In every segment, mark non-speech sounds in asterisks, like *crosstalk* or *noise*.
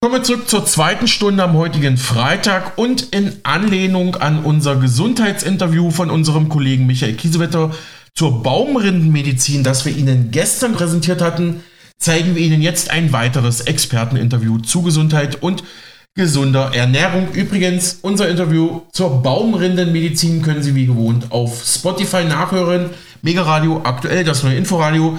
Kommen wir zurück zur zweiten Stunde am heutigen Freitag und in Anlehnung an unser Gesundheitsinterview von unserem Kollegen Michael Kiesewetter zur Baumrindenmedizin, das wir Ihnen gestern präsentiert hatten, zeigen wir Ihnen jetzt ein weiteres Experteninterview zu Gesundheit und gesunder Ernährung. Übrigens, unser Interview zur Baumrindenmedizin können Sie wie gewohnt auf Spotify nachhören. Mega Radio aktuell, das neue Inforadio.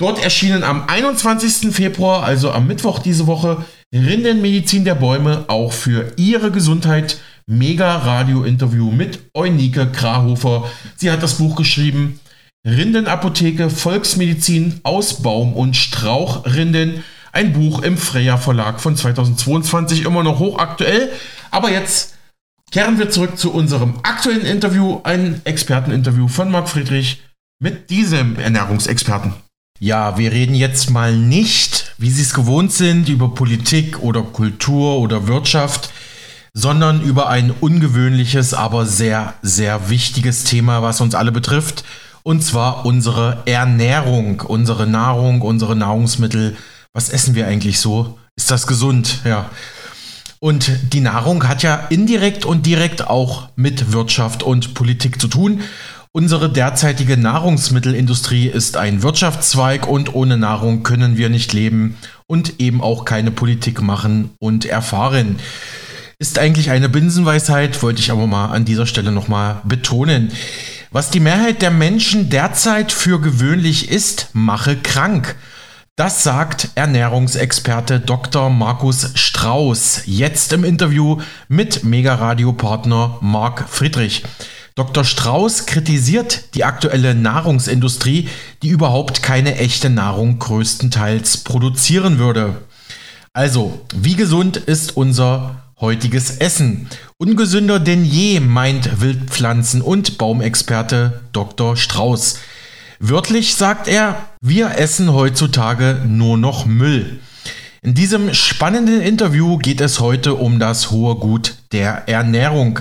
Dort erschienen am 21. Februar, also am Mittwoch diese Woche, Rindenmedizin der Bäume, auch für Ihre Gesundheit. Mega Radio Interview mit Eunike Krahofer. Sie hat das Buch geschrieben. Rindenapotheke Volksmedizin aus Baum- und Strauchrinden ein Buch im Freya Verlag von 2022, immer noch hochaktuell. Aber jetzt kehren wir zurück zu unserem aktuellen Interview, ein Experteninterview von Marc Friedrich mit diesem Ernährungsexperten. Ja, wir reden jetzt mal nicht, wie Sie es gewohnt sind, über Politik oder Kultur oder Wirtschaft, sondern über ein ungewöhnliches, aber sehr, sehr wichtiges Thema, was uns alle betrifft, und zwar unsere Ernährung, unsere Nahrung, unsere Nahrungsmittel, was essen wir eigentlich so? Ist das gesund? Ja. Und die Nahrung hat ja indirekt und direkt auch mit Wirtschaft und Politik zu tun. Unsere derzeitige Nahrungsmittelindustrie ist ein Wirtschaftszweig und ohne Nahrung können wir nicht leben und eben auch keine Politik machen und erfahren. Ist eigentlich eine Binsenweisheit, wollte ich aber mal an dieser Stelle nochmal betonen. Was die Mehrheit der Menschen derzeit für gewöhnlich ist, mache krank. Das sagt Ernährungsexperte Dr. Markus Strauß jetzt im Interview mit Mega-Radio-Partner Marc Friedrich. Dr. Strauß kritisiert die aktuelle Nahrungsindustrie, die überhaupt keine echte Nahrung größtenteils produzieren würde. Also, wie gesund ist unser heutiges Essen? Ungesünder denn je, meint Wildpflanzen- und Baumexperte Dr. Strauß. Wörtlich sagt er, wir essen heutzutage nur noch Müll. In diesem spannenden Interview geht es heute um das hohe Gut der Ernährung.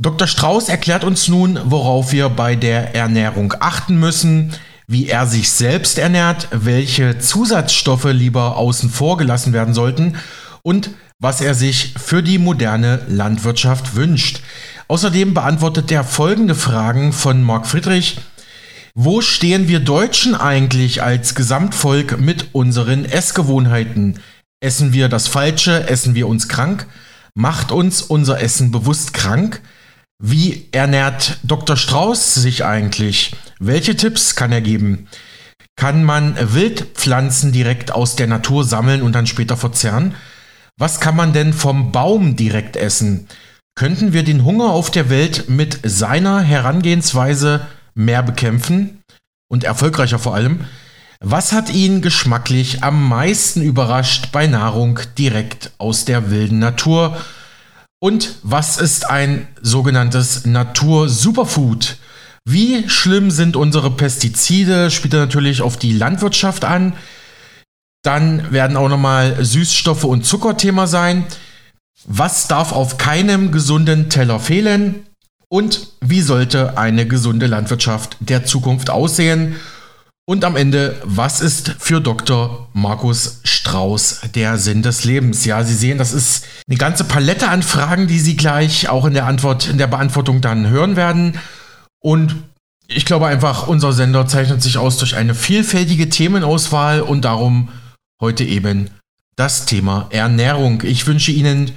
Dr. Strauß erklärt uns nun, worauf wir bei der Ernährung achten müssen, wie er sich selbst ernährt, welche Zusatzstoffe lieber außen vor gelassen werden sollten und was er sich für die moderne Landwirtschaft wünscht. Außerdem beantwortet er folgende Fragen von Marc Friedrich. Wo stehen wir Deutschen eigentlich als Gesamtvolk mit unseren Essgewohnheiten? Essen wir das Falsche? Essen wir uns krank? Macht uns unser Essen bewusst krank? Wie ernährt Dr. Strauß sich eigentlich? Welche Tipps kann er geben? Kann man Wildpflanzen direkt aus der Natur sammeln und dann später verzehren? Was kann man denn vom Baum direkt essen? Könnten wir den Hunger auf der Welt mit seiner Herangehensweise mehr bekämpfen und erfolgreicher vor allem. Was hat ihn geschmacklich am meisten überrascht bei Nahrung direkt aus der wilden Natur? Und was ist ein sogenanntes Natur-Superfood? Wie schlimm sind unsere Pestizide? Spielt natürlich auf die Landwirtschaft an. Dann werden auch nochmal Süßstoffe und Zucker Thema sein. Was darf auf keinem gesunden Teller fehlen? Und wie sollte eine gesunde Landwirtschaft der Zukunft aussehen? Und am Ende, was ist für Dr. Markus Strauß der Sinn des Lebens? Ja, Sie sehen, das ist eine ganze Palette an Fragen, die Sie gleich auch in der Antwort, in der Beantwortung dann hören werden. Und ich glaube einfach, unser Sender zeichnet sich aus durch eine vielfältige Themenauswahl und darum heute eben das Thema Ernährung. Ich wünsche Ihnen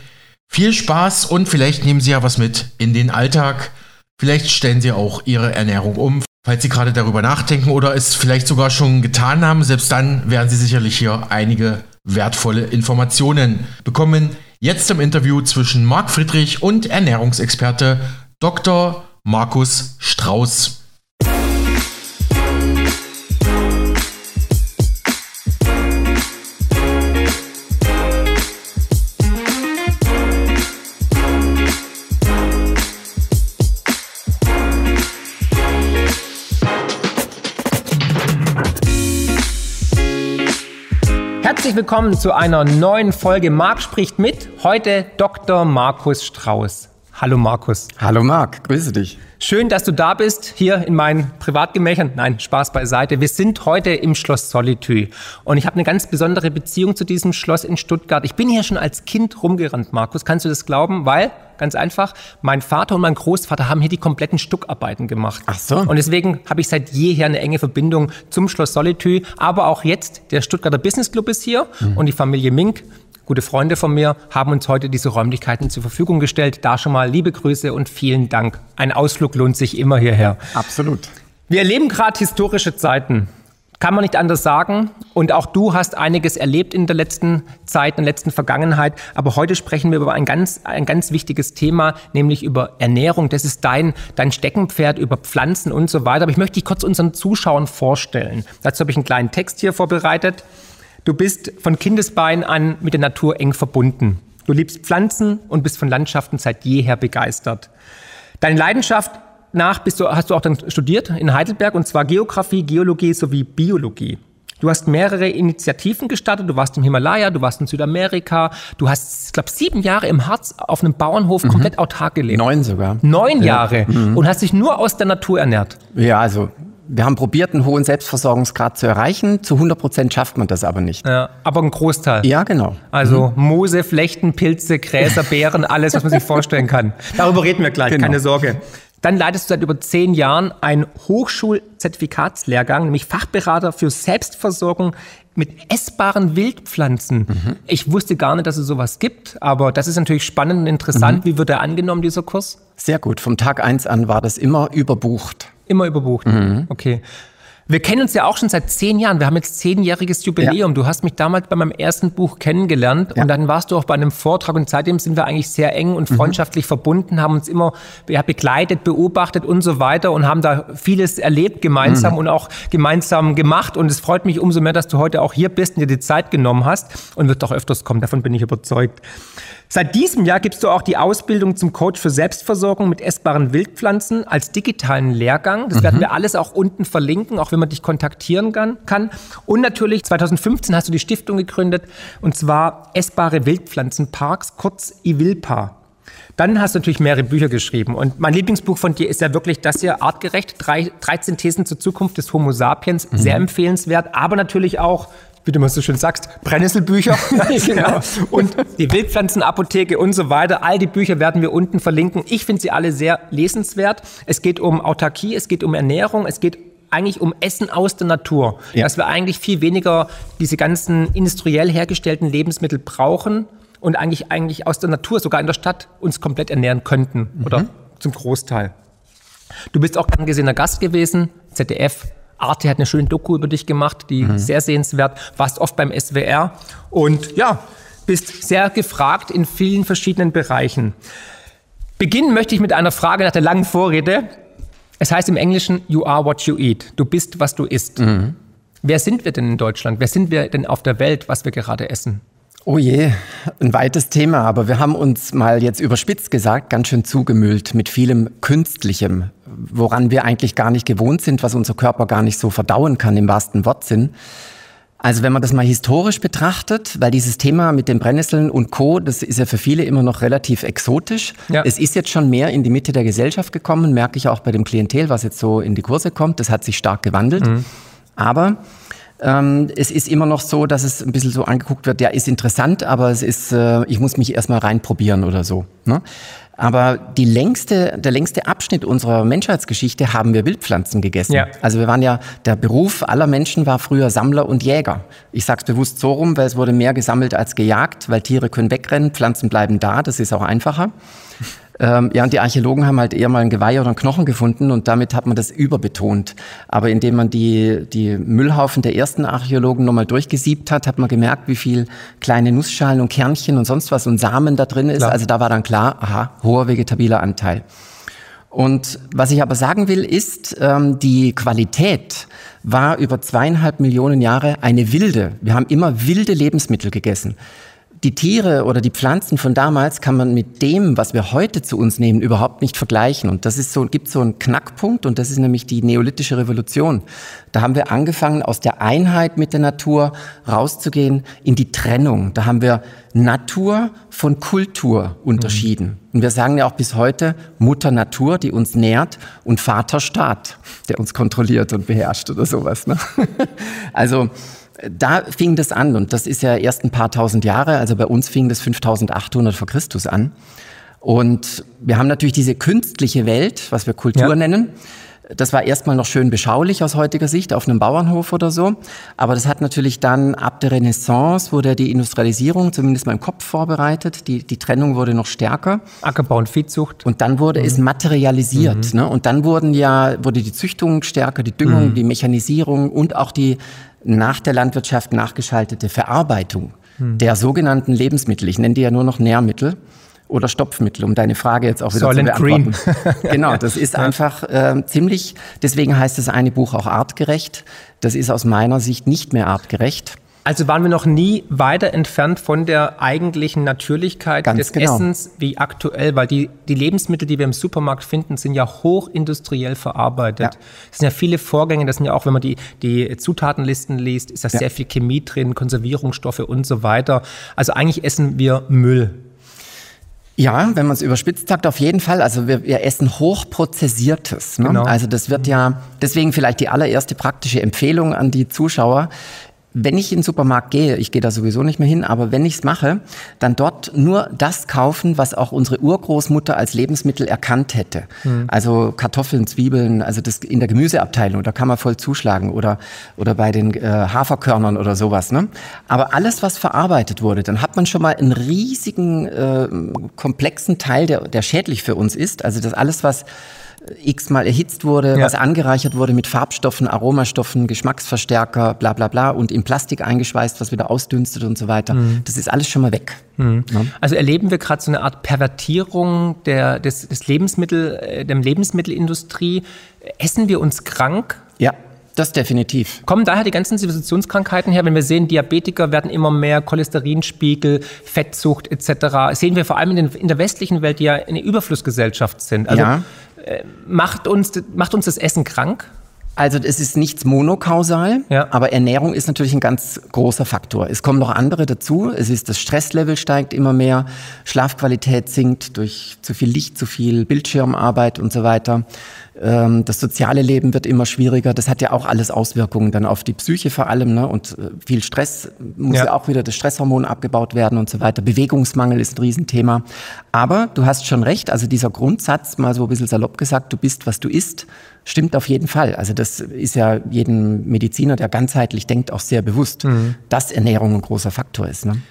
viel Spaß und vielleicht nehmen Sie ja was mit in den Alltag. Vielleicht stellen Sie auch Ihre Ernährung um, falls Sie gerade darüber nachdenken oder es vielleicht sogar schon getan haben. Selbst dann werden Sie sicherlich hier einige wertvolle Informationen bekommen. Jetzt im Interview zwischen Marc Friedrich und Ernährungsexperte Dr. Markus Strauß. Herzlich willkommen zu einer neuen Folge Marc spricht mit. Heute Dr. Markus Strauß. Hallo Markus. Hallo Marc, grüße dich. Schön, dass du da bist, hier in meinen Privatgemächern. Nein, Spaß beiseite. Wir sind heute im Schloss Solitude und ich habe eine ganz besondere Beziehung zu diesem Schloss in Stuttgart. Ich bin hier schon als Kind rumgerannt, Markus. Kannst du das glauben? Weil, ganz einfach, mein Vater und mein Großvater haben hier die kompletten Stuckarbeiten gemacht. Ach so. Und deswegen habe ich seit jeher eine enge Verbindung zum Schloss Solitude. Aber auch jetzt, der Stuttgarter Business Club ist hier mhm. und die Familie Mink Gute Freunde von mir haben uns heute diese Räumlichkeiten zur Verfügung gestellt. Da schon mal liebe Grüße und vielen Dank. Ein Ausflug lohnt sich immer hierher. Absolut. Wir erleben gerade historische Zeiten. Kann man nicht anders sagen. Und auch du hast einiges erlebt in der letzten Zeit, in der letzten Vergangenheit. Aber heute sprechen wir über ein ganz, ein ganz wichtiges Thema, nämlich über Ernährung. Das ist dein, dein Steckenpferd über Pflanzen und so weiter. Aber ich möchte dich kurz unseren Zuschauern vorstellen. Dazu habe ich einen kleinen Text hier vorbereitet. Du bist von Kindesbein an mit der Natur eng verbunden. Du liebst Pflanzen und bist von Landschaften seit jeher begeistert. Deine Leidenschaft nach bist du, hast du auch dann studiert in Heidelberg und zwar Geografie, Geologie sowie Biologie. Du hast mehrere Initiativen gestartet. Du warst im Himalaya, du warst in Südamerika. Du hast, ich glaube, sieben Jahre im Harz auf einem Bauernhof mhm. komplett autark gelebt. Neun sogar. Neun ja. Jahre. Mhm. Und hast dich nur aus der Natur ernährt. Ja, also wir haben probiert, einen hohen Selbstversorgungsgrad zu erreichen. Zu 100 Prozent schafft man das aber nicht. Ja, aber ein Großteil. Ja, genau. Also mhm. Moose, Flechten, Pilze, Gräser, Beeren, alles, was man sich vorstellen kann. *laughs* Darüber reden wir gleich, genau. keine Sorge. Dann leitest du seit über zehn Jahren einen Hochschulzertifikatslehrgang, nämlich Fachberater für Selbstversorgung mit essbaren Wildpflanzen. Mhm. Ich wusste gar nicht, dass es sowas gibt, aber das ist natürlich spannend und interessant. Mhm. Wie wird er angenommen, dieser Kurs? Sehr gut. Vom Tag eins an war das immer überbucht. Immer überbucht. Mhm. Okay. Wir kennen uns ja auch schon seit zehn Jahren. Wir haben jetzt zehnjähriges Jubiläum. Ja. Du hast mich damals bei meinem ersten Buch kennengelernt ja. und dann warst du auch bei einem Vortrag und seitdem sind wir eigentlich sehr eng und mhm. freundschaftlich mhm. verbunden, haben uns immer begleitet, beobachtet und so weiter und haben da vieles erlebt gemeinsam mhm. und auch gemeinsam gemacht. Und es freut mich umso mehr, dass du heute auch hier bist und dir die Zeit genommen hast und wird auch öfters kommen. Davon bin ich überzeugt. Seit diesem Jahr gibst du auch die Ausbildung zum Coach für Selbstversorgung mit essbaren Wildpflanzen als digitalen Lehrgang. Das mhm. werden wir alles auch unten verlinken, auch wenn man dich kontaktieren kann. Und natürlich 2015 hast du die Stiftung gegründet und zwar Essbare Wildpflanzenparks, kurz IWILPA. Dann hast du natürlich mehrere Bücher geschrieben. Und mein Lieblingsbuch von dir ist ja wirklich das hier, Artgerecht, 13 Thesen zur Zukunft des Homo sapiens. Mhm. Sehr empfehlenswert, aber natürlich auch wie du mal so schön sagst, Brennnesselbücher *laughs* genau. und die Wildpflanzenapotheke und so weiter. All die Bücher werden wir unten verlinken. Ich finde sie alle sehr lesenswert. Es geht um Autarkie, es geht um Ernährung, es geht eigentlich um Essen aus der Natur. Ja. Dass wir eigentlich viel weniger diese ganzen industriell hergestellten Lebensmittel brauchen und eigentlich, eigentlich aus der Natur, sogar in der Stadt, uns komplett ernähren könnten mhm. oder zum Großteil. Du bist auch gern gesehener Gast gewesen, ZDF, Arte hat eine schöne Doku über dich gemacht, die mhm. sehr sehenswert, warst oft beim SWR und ja, bist sehr gefragt in vielen verschiedenen Bereichen. Beginnen möchte ich mit einer Frage nach der langen Vorrede. Es heißt im Englischen, you are what you eat. Du bist, was du isst. Mhm. Wer sind wir denn in Deutschland? Wer sind wir denn auf der Welt, was wir gerade essen? Oh je, ein weites Thema, aber wir haben uns mal jetzt überspitzt gesagt ganz schön zugemüllt mit vielem Künstlichem, woran wir eigentlich gar nicht gewohnt sind, was unser Körper gar nicht so verdauen kann im wahrsten Wortsinn. Also wenn man das mal historisch betrachtet, weil dieses Thema mit den Brennnesseln und Co., das ist ja für viele immer noch relativ exotisch. Ja. Es ist jetzt schon mehr in die Mitte der Gesellschaft gekommen, merke ich auch bei dem Klientel, was jetzt so in die Kurse kommt. Das hat sich stark gewandelt. Mhm. Aber ähm, es ist immer noch so, dass es ein bisschen so angeguckt wird, ja, ist interessant, aber es ist, äh, ich muss mich erstmal reinprobieren oder so. Ne? Aber die längste, der längste Abschnitt unserer Menschheitsgeschichte haben wir Wildpflanzen gegessen. Ja. Also wir waren ja, der Beruf aller Menschen war früher Sammler und Jäger. Ich sage es bewusst so rum, weil es wurde mehr gesammelt als gejagt, weil Tiere können wegrennen, Pflanzen bleiben da, das ist auch einfacher. Ähm, ja, und die Archäologen haben halt eher mal ein Geweih oder einen Knochen gefunden und damit hat man das überbetont. Aber indem man die, die Müllhaufen der ersten Archäologen nochmal durchgesiebt hat, hat man gemerkt, wie viel kleine Nussschalen und Kernchen und sonst was und Samen da drin ist. Klar. Also da war dann klar, aha, hoher vegetabiler Anteil. Und was ich aber sagen will, ist, ähm, die Qualität war über zweieinhalb Millionen Jahre eine wilde. Wir haben immer wilde Lebensmittel gegessen. Die Tiere oder die Pflanzen von damals kann man mit dem, was wir heute zu uns nehmen, überhaupt nicht vergleichen. Und das ist so, gibt so einen Knackpunkt und das ist nämlich die neolithische Revolution. Da haben wir angefangen, aus der Einheit mit der Natur rauszugehen in die Trennung. Da haben wir Natur von Kultur unterschieden. Mhm. Und wir sagen ja auch bis heute Mutter Natur, die uns nährt und Vater Staat, der uns kontrolliert und beherrscht oder sowas. Ne? *laughs* Also, da fing das an und das ist ja erst ein paar tausend Jahre, also bei uns fing das 5800 vor Christus an. Und wir haben natürlich diese künstliche Welt, was wir Kultur ja. nennen. Das war erstmal noch schön beschaulich aus heutiger Sicht auf einem Bauernhof oder so. Aber das hat natürlich dann ab der Renaissance wurde die Industrialisierung zumindest mal im Kopf vorbereitet. Die, die Trennung wurde noch stärker. Ackerbau und Viehzucht. Und dann wurde mhm. es materialisiert. Mhm. Ne? Und dann wurden ja, wurde die Züchtung stärker, die Düngung, mhm. die Mechanisierung und auch die nach der Landwirtschaft nachgeschaltete Verarbeitung hm. der sogenannten Lebensmittel, ich nenne die ja nur noch Nährmittel oder Stopfmittel, um deine Frage jetzt auch wieder Soylent zu beantworten. Green. *laughs* genau, das ist einfach äh, ziemlich, deswegen heißt das eine Buch auch artgerecht. Das ist aus meiner Sicht nicht mehr artgerecht. Also waren wir noch nie weiter entfernt von der eigentlichen Natürlichkeit Ganz des genau. Essens wie aktuell, weil die, die Lebensmittel, die wir im Supermarkt finden, sind ja hochindustriell verarbeitet. Ja. Es sind ja viele Vorgänge, das sind ja auch, wenn man die, die Zutatenlisten liest, ist da ja. sehr viel Chemie drin, Konservierungsstoffe und so weiter. Also eigentlich essen wir Müll. Ja, wenn man es überspitzt sagt, auf jeden Fall. Also wir, wir essen hochprozessiertes. Ne? Genau. Also das wird ja, deswegen vielleicht die allererste praktische Empfehlung an die Zuschauer wenn ich in den Supermarkt gehe, ich gehe da sowieso nicht mehr hin, aber wenn ich es mache, dann dort nur das kaufen, was auch unsere Urgroßmutter als Lebensmittel erkannt hätte. Mhm. Also Kartoffeln, Zwiebeln, also das in der Gemüseabteilung, da kann man voll zuschlagen oder, oder bei den äh, Haferkörnern oder sowas. Ne? Aber alles, was verarbeitet wurde, dann hat man schon mal einen riesigen, äh, komplexen Teil, der, der schädlich für uns ist. Also das alles, was x-mal erhitzt wurde, ja. was angereichert wurde mit Farbstoffen, Aromastoffen, Geschmacksverstärker, bla bla bla und in Plastik eingeschweißt, was wieder ausdünstet und so weiter. Mhm. Das ist alles schon mal weg. Mhm. Ja. Also erleben wir gerade so eine Art Pervertierung der, des, des Lebensmittel, äh, der Lebensmittelindustrie. Essen wir uns krank? Ja. Das definitiv. Kommen daher die ganzen Zivilisationskrankheiten her, wenn wir sehen, Diabetiker werden immer mehr, Cholesterinspiegel, Fettsucht etc. Sehen wir vor allem in, den, in der westlichen Welt, die ja eine Überflussgesellschaft sind. Also ja. Macht, uns, macht uns das Essen krank? Also es ist nichts monokausal, ja. aber Ernährung ist natürlich ein ganz großer Faktor. Es kommen noch andere dazu. Es ist das Stresslevel steigt immer mehr, Schlafqualität sinkt durch zu viel Licht, zu viel Bildschirmarbeit und so weiter. Ähm, das soziale Leben wird immer schwieriger. Das hat ja auch alles Auswirkungen dann auf die Psyche vor allem. Ne? Und äh, viel Stress muss ja. ja auch wieder das Stresshormon abgebaut werden und so weiter. Bewegungsmangel ist ein Riesenthema. Aber du hast schon recht. Also dieser Grundsatz, mal so ein bisschen salopp gesagt, du bist, was du isst, stimmt auf jeden Fall. Also das ist ja jedem Mediziner, der ganzheitlich denkt, auch sehr bewusst, mhm. dass Ernährung ein großer Faktor ist. Ne?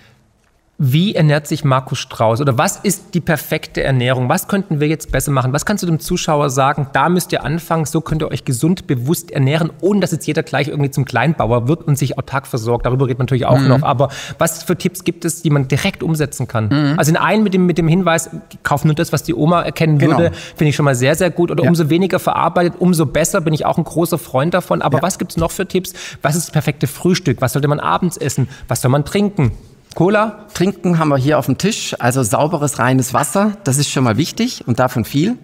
Wie ernährt sich Markus Strauß? Oder was ist die perfekte Ernährung? Was könnten wir jetzt besser machen? Was kannst du dem Zuschauer sagen? Da müsst ihr anfangen, so könnt ihr euch gesund, bewusst ernähren, ohne dass jetzt jeder gleich irgendwie zum Kleinbauer wird und sich autark versorgt. Darüber redet man natürlich auch mhm. noch. Aber was für Tipps gibt es, die man direkt umsetzen kann? Mhm. Also in einen mit dem, mit dem Hinweis, kauf nur das, was die Oma erkennen genau. würde, finde ich schon mal sehr, sehr gut. Oder ja. umso weniger verarbeitet, umso besser, bin ich auch ein großer Freund davon. Aber ja. was gibt es noch für Tipps? Was ist das perfekte Frühstück? Was sollte man abends essen? Was soll man trinken? Cola trinken haben wir hier auf dem Tisch, also sauberes, reines Wasser, das ist schon mal wichtig und davon viel.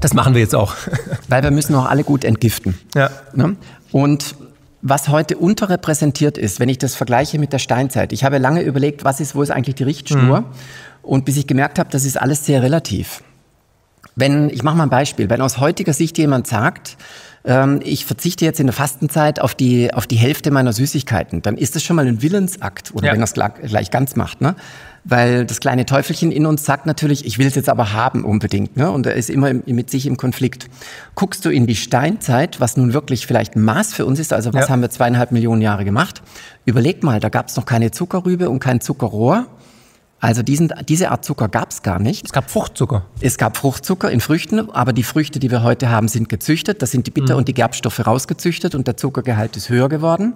Das machen wir jetzt auch. *laughs* Weil wir müssen auch alle gut entgiften. Ja. Ne? Und was heute unterrepräsentiert ist, wenn ich das vergleiche mit der Steinzeit. Ich habe lange überlegt, was ist, wo ist eigentlich die Richtschnur? Mhm. Und bis ich gemerkt habe, das ist alles sehr relativ. Wenn, ich mache mal ein Beispiel, wenn aus heutiger Sicht jemand sagt, ähm, ich verzichte jetzt in der Fastenzeit auf die, auf die Hälfte meiner Süßigkeiten, dann ist das schon mal ein Willensakt, oder ja. wenn er es gleich ganz macht, ne? Weil das kleine Teufelchen in uns sagt natürlich, ich will es jetzt aber haben unbedingt, ne? Und er ist immer mit sich im Konflikt. Guckst du in die Steinzeit, was nun wirklich vielleicht ein Maß für uns ist, also was ja. haben wir zweieinhalb Millionen Jahre gemacht? Überleg mal, da gab es noch keine Zuckerrübe und kein Zuckerrohr. Also diesen, diese Art Zucker gab es gar nicht. Es gab Fruchtzucker. Es gab Fruchtzucker in Früchten, aber die Früchte, die wir heute haben, sind gezüchtet. Da sind die Bitter- mhm. und die Gerbstoffe rausgezüchtet und der Zuckergehalt ist höher geworden.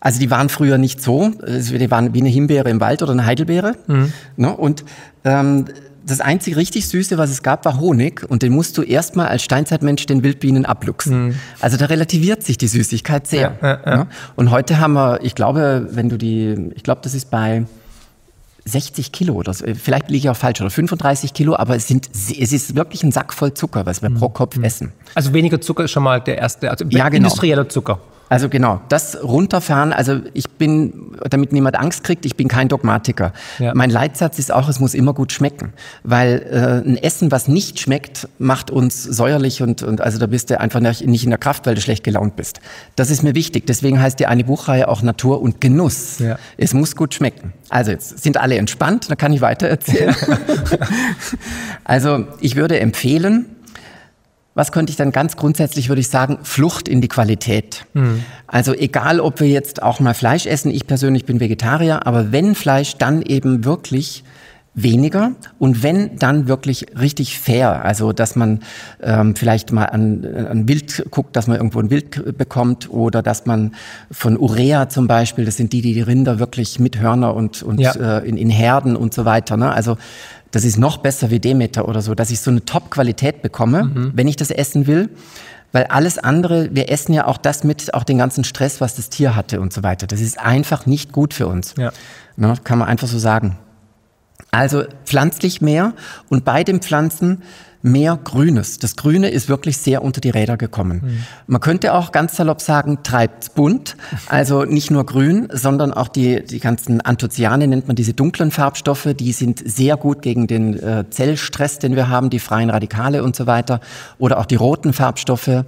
Also die waren früher nicht so. Die waren wie eine Himbeere im Wald oder eine Heidelbeere. Mhm. Ne? Und ähm, das einzige richtig Süße, was es gab, war Honig. Und den musst du erstmal als Steinzeitmensch den Wildbienen abluchsen. Mhm. Also da relativiert sich die Süßigkeit sehr. Ja, ja, ja. Ne? Und heute haben wir, ich glaube, wenn du die, ich glaube, das ist bei 60 Kilo oder so. Vielleicht liege ich auch falsch oder 35 Kilo, aber es, sind, es ist wirklich ein Sack voll Zucker, was wir mhm. pro Kopf essen. Also weniger Zucker ist schon mal der erste, also ja, genau. industrieller Zucker. Also genau, das runterfahren. Also ich bin, damit niemand Angst kriegt, ich bin kein Dogmatiker. Ja. Mein Leitsatz ist auch, es muss immer gut schmecken, weil äh, ein Essen, was nicht schmeckt, macht uns säuerlich und, und also da bist du einfach nicht in der Kraft, weil du schlecht gelaunt bist. Das ist mir wichtig. Deswegen heißt die eine Buchreihe auch Natur und Genuss. Ja. Es muss gut schmecken. Also jetzt sind alle entspannt, dann kann ich weiter erzählen. *laughs* also ich würde empfehlen, was könnte ich dann ganz grundsätzlich, würde ich sagen, Flucht in die Qualität. Mhm. Also egal, ob wir jetzt auch mal Fleisch essen, ich persönlich bin Vegetarier, aber wenn Fleisch, dann eben wirklich weniger und wenn dann wirklich richtig fair, also dass man ähm, vielleicht mal an, an Wild guckt, dass man irgendwo ein Wild bekommt oder dass man von Urea zum Beispiel, das sind die, die die Rinder wirklich mit Hörner und, und ja. äh, in, in Herden und so weiter. Ne? Also das ist noch besser wie Demeter oder so, dass ich so eine Top-Qualität bekomme, mhm. wenn ich das essen will. Weil alles andere, wir essen ja auch das mit, auch den ganzen Stress, was das Tier hatte und so weiter. Das ist einfach nicht gut für uns. Ja. Ne, kann man einfach so sagen. Also pflanzlich mehr und bei den Pflanzen mehr Grünes. Das Grüne ist wirklich sehr unter die Räder gekommen. Mhm. Man könnte auch ganz salopp sagen, treibt bunt. Also nicht nur grün, sondern auch die, die ganzen Anthocyane nennt man diese dunklen Farbstoffe. Die sind sehr gut gegen den äh, Zellstress, den wir haben, die freien Radikale und so weiter. Oder auch die roten Farbstoffe.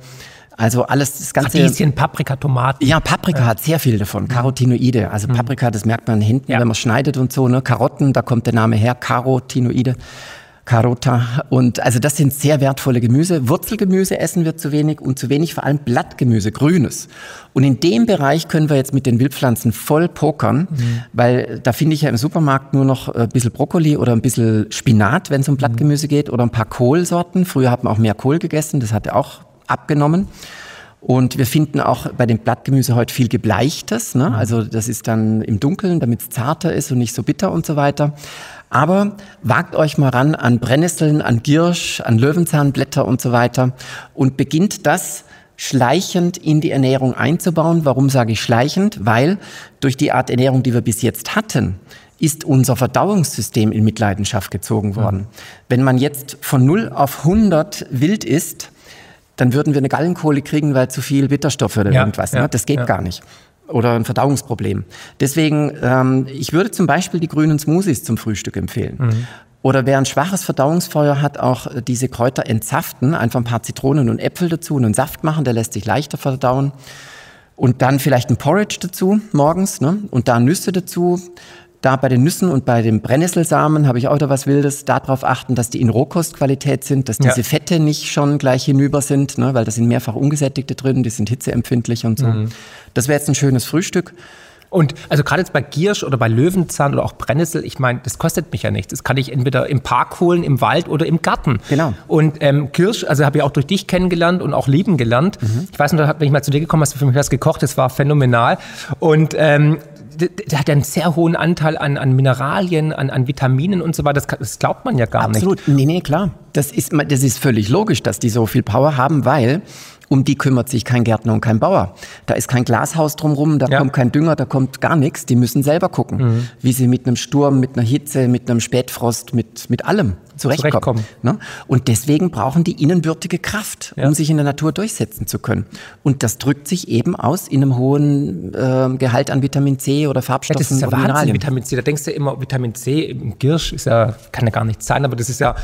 Also alles, das ganze. Radieschen, Paprika, Tomaten. Ja, Paprika ja. hat sehr viel davon. Carotinoide. Also mhm. Paprika, das merkt man hinten, ja. wenn man schneidet und so. Ne? Karotten, da kommt der Name her. Carotinoide. Carota. Und also das sind sehr wertvolle Gemüse. Wurzelgemüse essen wir zu wenig und zu wenig vor allem Blattgemüse, Grünes. Und in dem Bereich können wir jetzt mit den Wildpflanzen voll pokern, mhm. weil da finde ich ja im Supermarkt nur noch ein bisschen Brokkoli oder ein bisschen Spinat, wenn es um mhm. Blattgemüse mhm. geht, oder ein paar Kohlsorten. Früher hat man auch mehr Kohl gegessen, das hat ja auch abgenommen. Und wir finden auch bei dem Blattgemüse heute viel Gebleichtes. Ne? Mhm. Also das ist dann im Dunkeln, damit es zarter ist und nicht so bitter und so weiter. Aber wagt euch mal ran an Brennnesseln, an Giersch, an Löwenzahnblätter und so weiter und beginnt das schleichend in die Ernährung einzubauen. Warum sage ich schleichend? Weil durch die Art Ernährung, die wir bis jetzt hatten, ist unser Verdauungssystem in Mitleidenschaft gezogen worden. Mhm. Wenn man jetzt von 0 auf 100 wild isst, dann würden wir eine Gallenkohle kriegen, weil zu viel Bitterstoffe oder ja, irgendwas. Ne? Das geht ja. gar nicht oder ein Verdauungsproblem. Deswegen, ähm, ich würde zum Beispiel die grünen Smoothies zum Frühstück empfehlen. Mhm. Oder wer ein schwaches Verdauungsfeuer hat, auch diese Kräuter entsaften, einfach ein paar Zitronen und Äpfel dazu und einen Saft machen, der lässt sich leichter verdauen. Und dann vielleicht ein Porridge dazu morgens ne? und da Nüsse dazu, da bei den Nüssen und bei den Brennnesselsamen habe ich auch da was Wildes, darauf achten, dass die in Rohkostqualität sind, dass diese ja. Fette nicht schon gleich hinüber sind, ne, weil da sind mehrfach ungesättigte drin, die sind hitzeempfindlich und so. Mhm. Das wäre jetzt ein schönes Frühstück. Und also gerade jetzt bei Giersch oder bei Löwenzahn oder auch Brennnessel, ich meine, das kostet mich ja nichts. Das kann ich entweder im Park holen, im Wald oder im Garten. Genau. Und ähm, Kirsch, also habe ich auch durch dich kennengelernt und auch lieben gelernt. Mhm. Ich weiß noch, wenn ich mal zu dir gekommen hast du für mich was gekocht, das war phänomenal. Und ähm, der hat einen sehr hohen Anteil an, an Mineralien, an, an Vitaminen und so weiter. Das, das glaubt man ja gar Absolut. nicht. Absolut. Nee, nee, klar. Das ist, das ist völlig logisch, dass die so viel Power haben, weil um die kümmert sich kein Gärtner und kein Bauer. Da ist kein Glashaus drumherum, da ja. kommt kein Dünger, da kommt gar nichts. Die müssen selber gucken, mhm. wie sie mit einem Sturm, mit einer Hitze, mit einem Spätfrost, mit, mit allem zurechtkommen. zurechtkommen. Ne? Und deswegen brauchen die innenwürdige Kraft, ja. um sich in der Natur durchsetzen zu können. Und das drückt sich eben aus in einem hohen äh, Gehalt an Vitamin C oder Farbstoffen. Ja, das ist ja Wahnsinn, Vitamin C. Da denkst du immer, Vitamin C im Girsch ist ja, kann ja gar nicht sein, aber das ist ja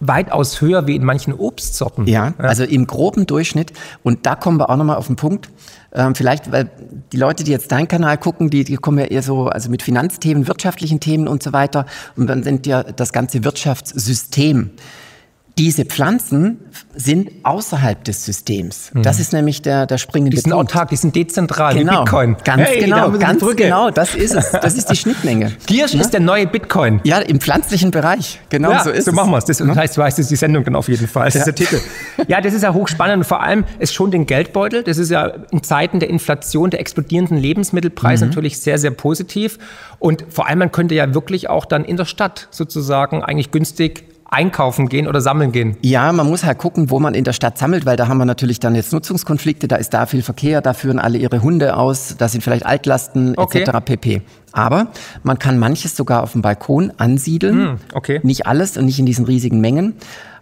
weitaus höher wie in manchen Obstsorten. Ja, ja. also im groben Durchschnitt. Und da kommen wir auch nochmal auf den Punkt. Ähm, vielleicht, weil die Leute, die jetzt deinen Kanal gucken, die, die kommen ja eher so, also mit Finanzthemen, wirtschaftlichen Themen und so weiter. Und dann sind ja das ganze Wirtschaftssystem diese Pflanzen sind außerhalb des Systems. Mhm. Das ist nämlich der, der springende Die sind Punkt. autark, die sind dezentral, genau, wie Bitcoin. Ganz hey, genau, ganz genau, das ist es. Das ist die *laughs* Schnittmenge. Giersch ja? ist der neue Bitcoin. Ja, im pflanzlichen Bereich. Genau ja, so ist so es. machen wir es. Das ja? heißt, du weißt, das ist die Sendung dann auf jeden Fall. Das ja. ist der Titel. Ja, das ist ja hochspannend und vor allem, es schon den Geldbeutel. Das ist ja in Zeiten der Inflation, der explodierenden Lebensmittelpreise mhm. natürlich sehr, sehr positiv. Und vor allem, man könnte ja wirklich auch dann in der Stadt sozusagen eigentlich günstig einkaufen gehen oder sammeln gehen? Ja, man muss halt gucken, wo man in der Stadt sammelt, weil da haben wir natürlich dann jetzt Nutzungskonflikte, da ist da viel Verkehr, da führen alle ihre Hunde aus, da sind vielleicht Altlasten Okay. etc. pp. Aber man kann manches sogar auf dem Balkon ansiedeln. Hm, okay. Nicht alles und nicht in diesen riesigen Mengen.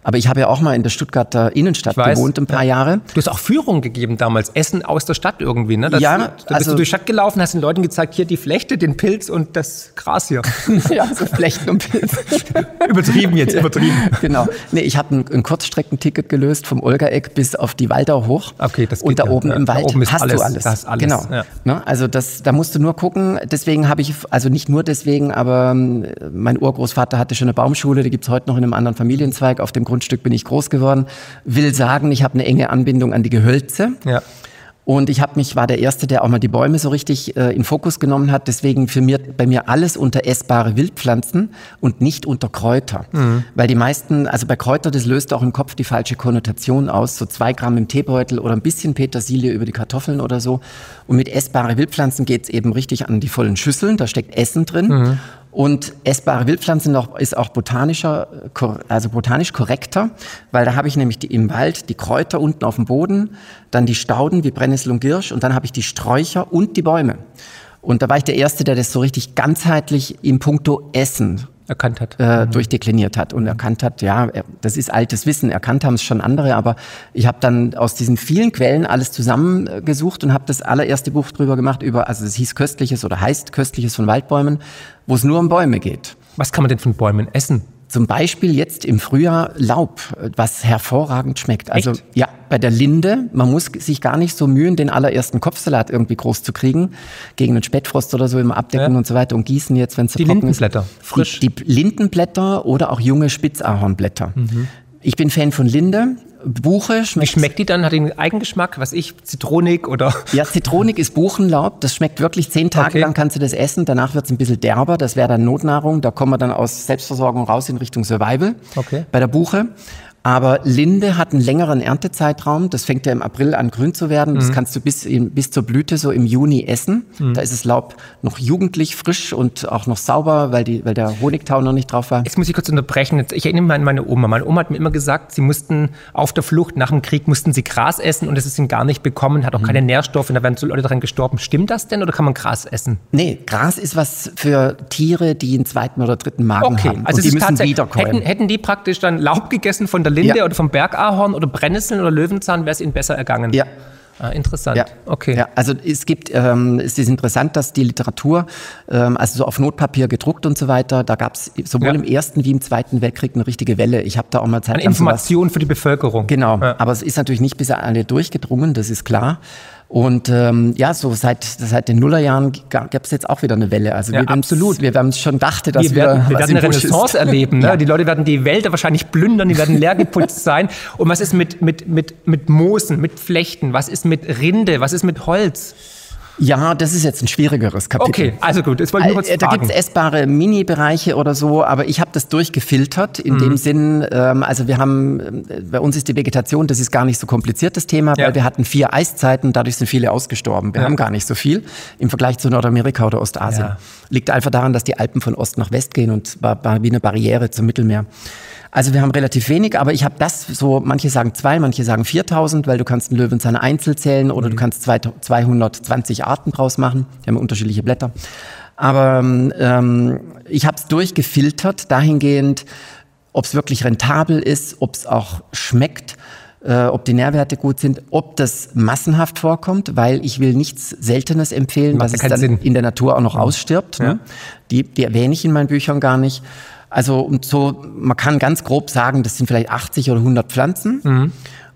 Aber ich habe ja auch mal in der Stuttgarter Innenstadt weiß, gewohnt ein paar ja. Jahre. Du hast auch Führungen gegeben damals, Essen aus der Stadt irgendwie, ne? Das, Ja, da bist also- du durch die Stadt gelaufen, hast den Leuten gezeigt, hier die Flechte, den Pilz und das Gras hier. *laughs* ja, so Flechten und Pilze. *laughs* übertrieben jetzt, übertrieben. *laughs* genau. Nee, ich habe ein, ein Kurzstreckenticket gelöst vom Olgaeck bis auf die Waldau hoch. Okay, das geht Und da ja. oben im da Wald oben hast alles, du alles. da ist alles, Genau. ja. Ne? Also das, da musst du nur gucken. Deswegen habe ich, also nicht nur deswegen, aber ähm, mein Urgroßvater hatte schon eine Baumschule, die gibt's heute noch in einem anderen Familienzweig. Auf dem Grundstück bin ich groß geworden. Will sagen, ich habe eine enge Anbindung an die Gehölze. Ja. Und ich habe mich war der erste, der auch mal die Bäume so richtig äh, in Fokus genommen hat. Deswegen für mir bei mir alles unter essbare Wildpflanzen und nicht unter Kräuter, weil die meisten, also bei Kräuter, das löst auch im Kopf die falsche Konnotation aus. So zwei Gramm im Teebeutel oder ein bisschen Petersilie über die Kartoffeln oder so. Und mit essbare Wildpflanzen geht's eben richtig an die vollen Schüsseln. Da steckt Essen drin. Und essbare Wildpflanzen noch, ist auch botanischer, also botanisch korrekter, weil da habe ich nämlich die, im Wald die Kräuter unten auf dem Boden, dann die Stauden wie Brennnessel und Girsch und dann habe ich die Sträucher und die Bäume. Und da war ich der Erste, der das so richtig ganzheitlich im Puncto Essen Erkannt hat. äh, durchdekliniert hat und erkannt hat, ja, das ist altes Wissen, erkannt haben es schon andere, aber ich habe dann aus diesen vielen Quellen alles zusammengesucht und habe das allererste Buch drüber gemacht, über, also es hieß Köstliches oder heißt Köstliches von Waldbäumen, wo es nur um Bäume geht. Was kann man denn von Bäumen essen? Zum Beispiel jetzt im Frühjahr Laub, was hervorragend schmeckt. Also Echt? ja, bei der Linde, man muss sich gar nicht so mühen, den allerersten Kopfsalat irgendwie groß zu kriegen, gegen den Spätfrost oder so immer abdecken Ja. und so weiter und gießen jetzt, wenn es Die trocken Lindenblätter, ist. frisch. Die, die Lindenblätter oder auch junge Spitzahornblätter. Ich bin Fan von Linde. Buche Wie schmeckt schmeckt die dann? Hat die einen Eigengeschmack? Was ich, Zitronik oder? Ja, Zitronik ist Buchenlaub. Das schmeckt wirklich zehn Tage Okay. lang kannst du das essen. Danach wird's ein bisschen derber. Das wäre dann Notnahrung. Da kommen wir dann aus Selbstversorgung raus in Richtung Survival. Okay. Bei der Buche. Aber Linde hat einen längeren Erntezeitraum. Das fängt ja im April an grün zu werden. Mhm. Das kannst du bis, in, bis zur Blüte so im Juni essen. Da ist das Laub noch jugendlich, frisch und auch noch sauber, weil, die, weil der Honigtau noch nicht drauf war. Jetzt muss ich kurz unterbrechen. Ich erinnere mich an meine Oma. Meine Oma hat mir immer gesagt, sie mussten auf der Flucht nach dem Krieg mussten sie Gras essen und es ist ihnen gar nicht bekommen, hat auch keine Nährstoffe und da werden so Leute daran gestorben. Stimmt das denn oder kann man Gras essen? Nee, Gras ist was für Tiere, die einen zweiten oder dritten Magen Okay, haben. also und die müssen wiederkäuen. hätten, hätten die praktisch dann Laub gegessen von der Linde Ja. oder vom Bergahorn oder Brennnesseln oder Löwenzahn, wäre es ihnen besser ergangen. Ja. Ah, interessant. Ja, Okay. Ja, also es gibt, ähm, es ist interessant, dass die Literatur, ähm, also so auf Notpapier gedruckt und so weiter, da gab es sowohl Ja. im Ersten wie im Zweiten Weltkrieg eine richtige Welle. Ich habe da auch mal Zeit Eine lang sowas- Information für die Bevölkerung. Genau, Ja. aber es ist natürlich nicht bis alle durchgedrungen, das ist klar. Und ähm, ja, so seit, seit den Nullerjahren gab es jetzt auch wieder eine Welle. Also Ja, wir absolut. Wir haben schon dachte, dass wir werden, wir werden eine ist. Renaissance erleben. Ne? Ja. Die Leute werden die Wälder wahrscheinlich plündern, die werden leer geputzt *laughs* sein. Und was ist mit, mit, mit, mit Moosen, mit Flechten? Was ist mit Rinde? Was ist mit Holz? Ja, das ist jetzt ein schwierigeres Kapitel. Okay, also gut, das wollte ich nur kurz Äh, Da fragen. gibt's essbare Mini-Bereiche oder so, aber ich habe das durchgefiltert in Mhm. dem Sinn, ähm, also wir haben, äh, bei uns ist die Vegetation, das ist gar nicht so kompliziert, das Thema, Ja. weil wir hatten vier Eiszeiten, dadurch sind viele ausgestorben. Wir Ja. haben gar nicht so viel im Vergleich zu Nordamerika oder Ostasien. Ja. Liegt einfach daran, dass die Alpen von Ost nach West gehen und war, war wie eine Barriere zum Mittelmeer. Also wir haben relativ wenig, aber ich habe das so, manche sagen zwei, manche sagen 4000, weil du kannst einen Löwenzahn einzeln zählen oder Mhm. du kannst zwei, 220 Arten draus machen. Die haben unterschiedliche Blätter. Aber ähm, ich habe es durchgefiltert, dahingehend, ob es wirklich rentabel ist, ob es auch schmeckt, äh, ob die Nährwerte gut sind, ob das massenhaft vorkommt, weil ich will nichts Seltenes empfehlen, Macht es keinen dann Sinn. in der Natur auch noch ausstirbt. Ja. Ne? Die, die erwähne ich in meinen Büchern gar nicht. Also so, man kann ganz grob sagen, das sind vielleicht 80 oder 100 Pflanzen. Mhm.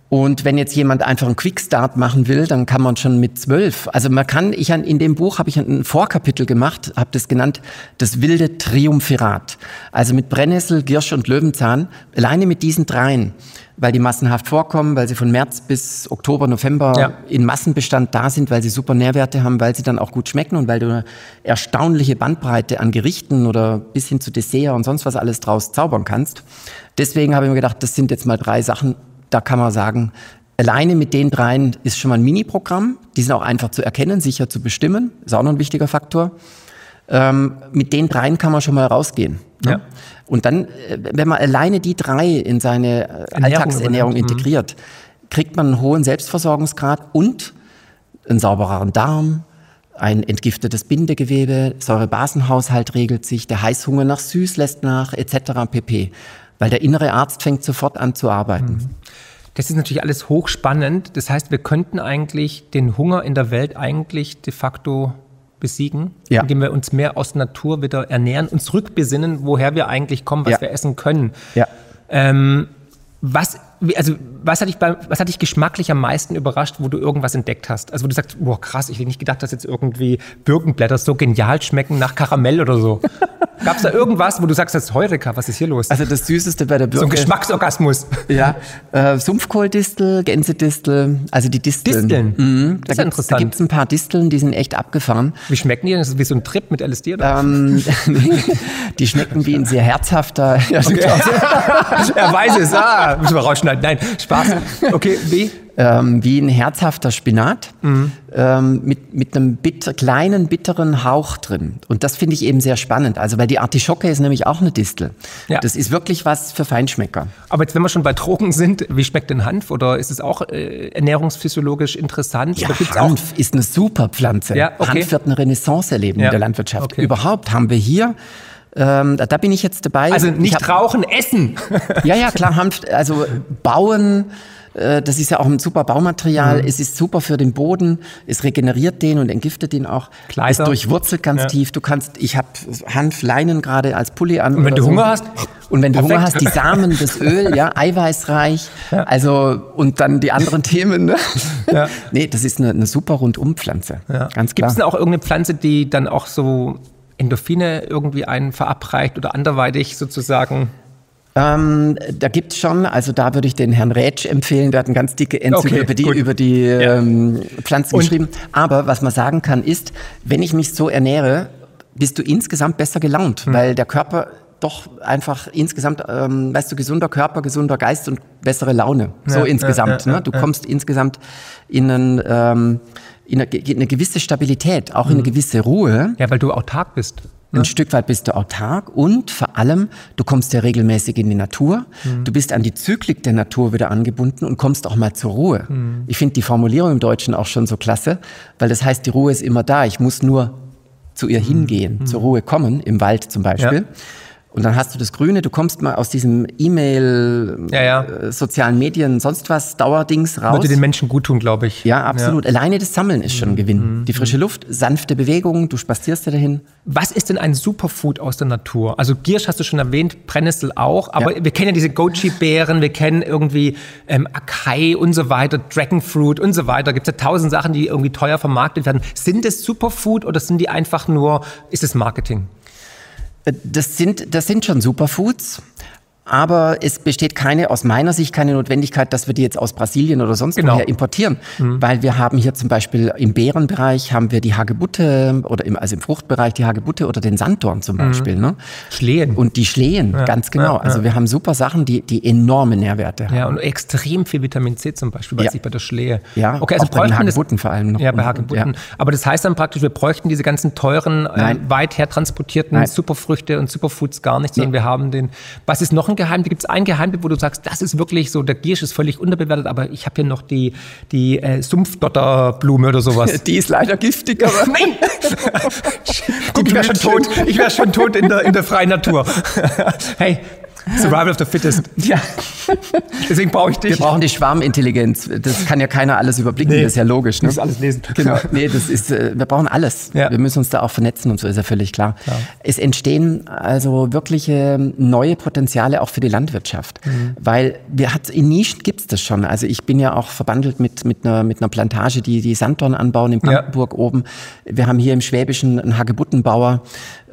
Und wenn jetzt jemand einfach einen Quickstart machen will, dann kann man schon mit zwölf. Also man kann, ich an- in dem Buch habe ich ein Vorkapitel gemacht, habe das genannt, das wilde Triumphirat. Also mit Brennnessel, Girsch und Löwenzahn, alleine mit diesen dreien, weil die massenhaft vorkommen, weil sie von März bis Oktober, November Ja. in Massenbestand da sind, weil sie super Nährwerte haben, weil sie dann auch gut schmecken und weil du eine erstaunliche Bandbreite an Gerichten oder bis hin zu Dessert und sonst was alles draus zaubern kannst. Deswegen habe ich mir gedacht, das sind jetzt mal drei Sachen, da kann man sagen, alleine mit den dreien ist schon mal ein Mini-Programm. Die sind auch einfach zu erkennen, sicher zu bestimmen, ist auch noch ein wichtiger Faktor. Ähm, mit den dreien kann man schon mal rausgehen. Ne? Ja. Und dann, äh, wenn man alleine die drei in seine äh, Alltagsernährung übernimmt. Mhm. integriert, kriegt man einen hohen Selbstversorgungsgrad und einen saubereren Darm, ein entgiftetes Bindegewebe, Säurebasenhaushalt regelt sich, der Heißhunger nach Süß lässt nach, etc. pp. Weil der innere Arzt fängt sofort an zu arbeiten. Mhm. Das ist natürlich alles hochspannend. Das heißt, wir könnten eigentlich den Hunger in der Welt eigentlich de facto besiegen, Ja. indem wir uns mehr aus Natur wieder ernähren, uns rückbesinnen, woher wir eigentlich kommen, was Ja. wir essen können. Ja. Ähm, was, also, was hat, dich beim, was hat dich geschmacklich am meisten überrascht, wo du irgendwas entdeckt hast? Also, wo du sagst, boah, krass, ich hätte nicht gedacht, dass jetzt irgendwie Birkenblätter so genial schmecken nach Karamell oder so. *laughs* Gab es da irgendwas, wo du sagst, das ist Heureka, was ist hier los? Also das Süßeste bei der so ein Birke. Geschmacksorgasmus. Ja, äh, Sumpfkohldistel, Gänsedistel, also die Disteln. Disteln? Mhm. Das ist da ja gibt's- interessant. Da gibt es ein paar Disteln, die sind echt abgefahren. Wie schmecken die denn? Das ist wie so ein Trip mit LSD oder? Ähm, *laughs* die schmecken wie ein sehr herzhafter. *laughs* Ja, er weiß es. Ah, müssen wir rausschneiden. Nein, Spaß. Okay, wie? *laughs* ähm, wie ein herzhafter Spinat ähm, mit, mit einem bitter, kleinen, bitteren Hauch drin. Und das finde ich eben sehr spannend. Also, weil die Artischocke ist nämlich auch eine Distel. Ja. Das ist wirklich was für Feinschmecker. Aber jetzt, wenn wir schon bei Drogen sind, wie schmeckt denn Hanf? Oder ist es auch äh, ernährungsphysiologisch interessant? Ja, Hanf ist eine super Pflanze. Ja, okay. Hanf wird eine Renaissance erleben Ja, in der Landwirtschaft. okay. Überhaupt haben wir hier, ähm, da, da bin ich jetzt dabei. Also Ich nicht hab- rauchen, essen. Ja, ja, klar, Hanf, also bauen, äh, das ist ja auch ein super Baumaterial, Mhm. es ist super für den Boden, es regeneriert den und entgiftet den auch. Kleider. Es durchwurzelt ganz Ja. tief. Du kannst, ich habe Hanfleinen gerade als Pulli an. Und wenn du Hunger hast? Und wenn du Hunger Perfekt. hast, die Samen, das *laughs* Öl, ja, eiweißreich. Also, und dann die anderen *laughs* Themen. Ne? Ja. Nee, das ist eine, eine super Rundumpflanze. Ja. Ganz Gibt klar. es denn auch irgendeine Pflanze, die dann auch so Endorphine irgendwie einen verabreicht oder anderweitig sozusagen? Ähm, da gibt's schon, also da würde ich den Herrn Rätsch empfehlen, der hat eine ganz dicke Enzyklopädie gut. über die ähm, Pflanzen Und- geschrieben. Aber was man sagen kann ist, wenn ich mich so ernähre, bist du insgesamt besser gelaunt, Hm. weil der Körper doch einfach insgesamt, ähm, weißt du, gesunder Körper, gesunder Geist und bessere Laune. So Ja, insgesamt. ja, ja, ne? Du ja. kommst insgesamt in, einen, ähm, in, eine, in eine gewisse Stabilität, auch in Hm. eine gewisse Ruhe. Ja, weil du autark bist. Ein Stück weit bist du autark und vor allem, du kommst ja regelmäßig in die Natur. Du bist an die Zyklik der Natur wieder angebunden und kommst auch mal zur Ruhe. Ich finde die Formulierung im Deutschen auch schon so klasse, weil das heißt, die Ruhe ist immer da. Ich muss nur zu ihr hingehen, zur Ruhe kommen, im Wald zum Beispiel. Ja. Und dann hast du das Grüne, du kommst mal aus diesem E-Mail, Ja, ja. äh, sozialen Medien, sonst was, Dauerdings raus. Würde den Menschen gut tun, glaube ich. ja, absolut. Alleine das Sammeln ist schon ein Gewinn. Die frische Luft, sanfte Bewegung, du spazierst dir dahin. Was ist denn ein Superfood aus der Natur? Also Giersch hast du schon erwähnt, Brennnessel auch, aber Ja. wir kennen ja diese Goji-Beeren, wir kennen irgendwie ähm, Acai und so weiter, Dragonfruit und so weiter. Gibt es ja tausend Sachen, die irgendwie teuer vermarktet werden. Sind es Superfood oder sind die einfach nur, ist es Marketing? Das sind, das sind schon Superfoods. Aber es besteht keine, aus meiner Sicht keine Notwendigkeit, dass wir die jetzt aus Brasilien oder sonst Genau. woher importieren. Weil wir haben hier zum Beispiel im Beerenbereich haben wir die Hagebutte oder im, also im Fruchtbereich die Hagebutte oder den Sanddorn zum Beispiel. Ne? Schlehen. Und die Schlehen, ganz genau. ja, Also wir haben super Sachen, die, die enorme Nährwerte haben. ja, und extrem viel Vitamin C zum Beispiel, weiß Ja. ich bei der Schlehe. Ja, okay, also auch bei den bräuchten das- Hagebutten vor allem noch. Ja, bei Hagebutten. ja. Aber das heißt dann praktisch, wir bräuchten diese ganzen teuren, äh, weit hertransportierten Nein. Superfrüchte und Superfoods gar nicht, sondern wir haben den. Was ist noch ein Geheimtipp? Gibt es ein Geheimtipp, wo du sagst, das ist wirklich so, der Giersch ist völlig unterbewertet, aber ich habe hier noch die, die äh, Sumpfdotterblume oder sowas. *laughs* Die ist leider giftig, aber *laughs* Nein! *laughs* Guck, ich wäre schon tot. Ich wäre schon tot in der, in der freien Natur. hey, Survival of the Fittest. ja. Deswegen brauche ich dich. Wir brauchen die Schwarmintelligenz. Das kann ja keiner alles überblicken, Nee. das ist ja logisch. Ne? Muss alles lesen. Genau. Nee, das ist, äh, wir brauchen alles. Ja. Wir müssen uns da auch vernetzen und so ist ja völlig klar. Es entstehen also wirkliche neue Potenziale auch für die Landwirtschaft. Mhm. Weil wir hat, in Nischen gibt's das schon. Also ich bin ja auch verbandelt mit, mit, einer, mit einer Plantage, die die Sanddorn anbauen in Ja. Brandenburg oben. Wir haben hier im Schwäbischen einen Hagebuttenbauer.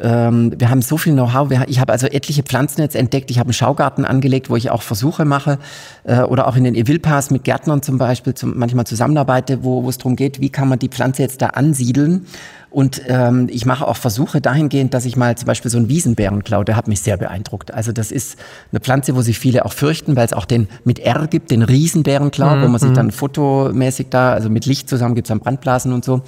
Ähm, wir haben so viel Know-how. Ich habe also etliche Pflanzen jetzt entdeckt. Ich habe einen Schaugarten angelegt, wo ich auch Versuche mache. Äh, oder auch in den Evilpas mit Gärtnern zum Beispiel zum, manchmal zusammenarbeite, wo, es darum geht, wie kann man die Pflanze jetzt da ansiedeln. Und ähm, ich mache auch Versuche dahingehend, dass ich mal zum Beispiel so einen Wiesenbärenklau, der hat mich sehr beeindruckt. Also das ist eine Pflanze, wo sich viele auch fürchten, weil es auch den mit R gibt, den Riesenbärenklau, wo man sich dann fotomäßig da, also mit Licht zusammen gibt's dann Brandblasen und so.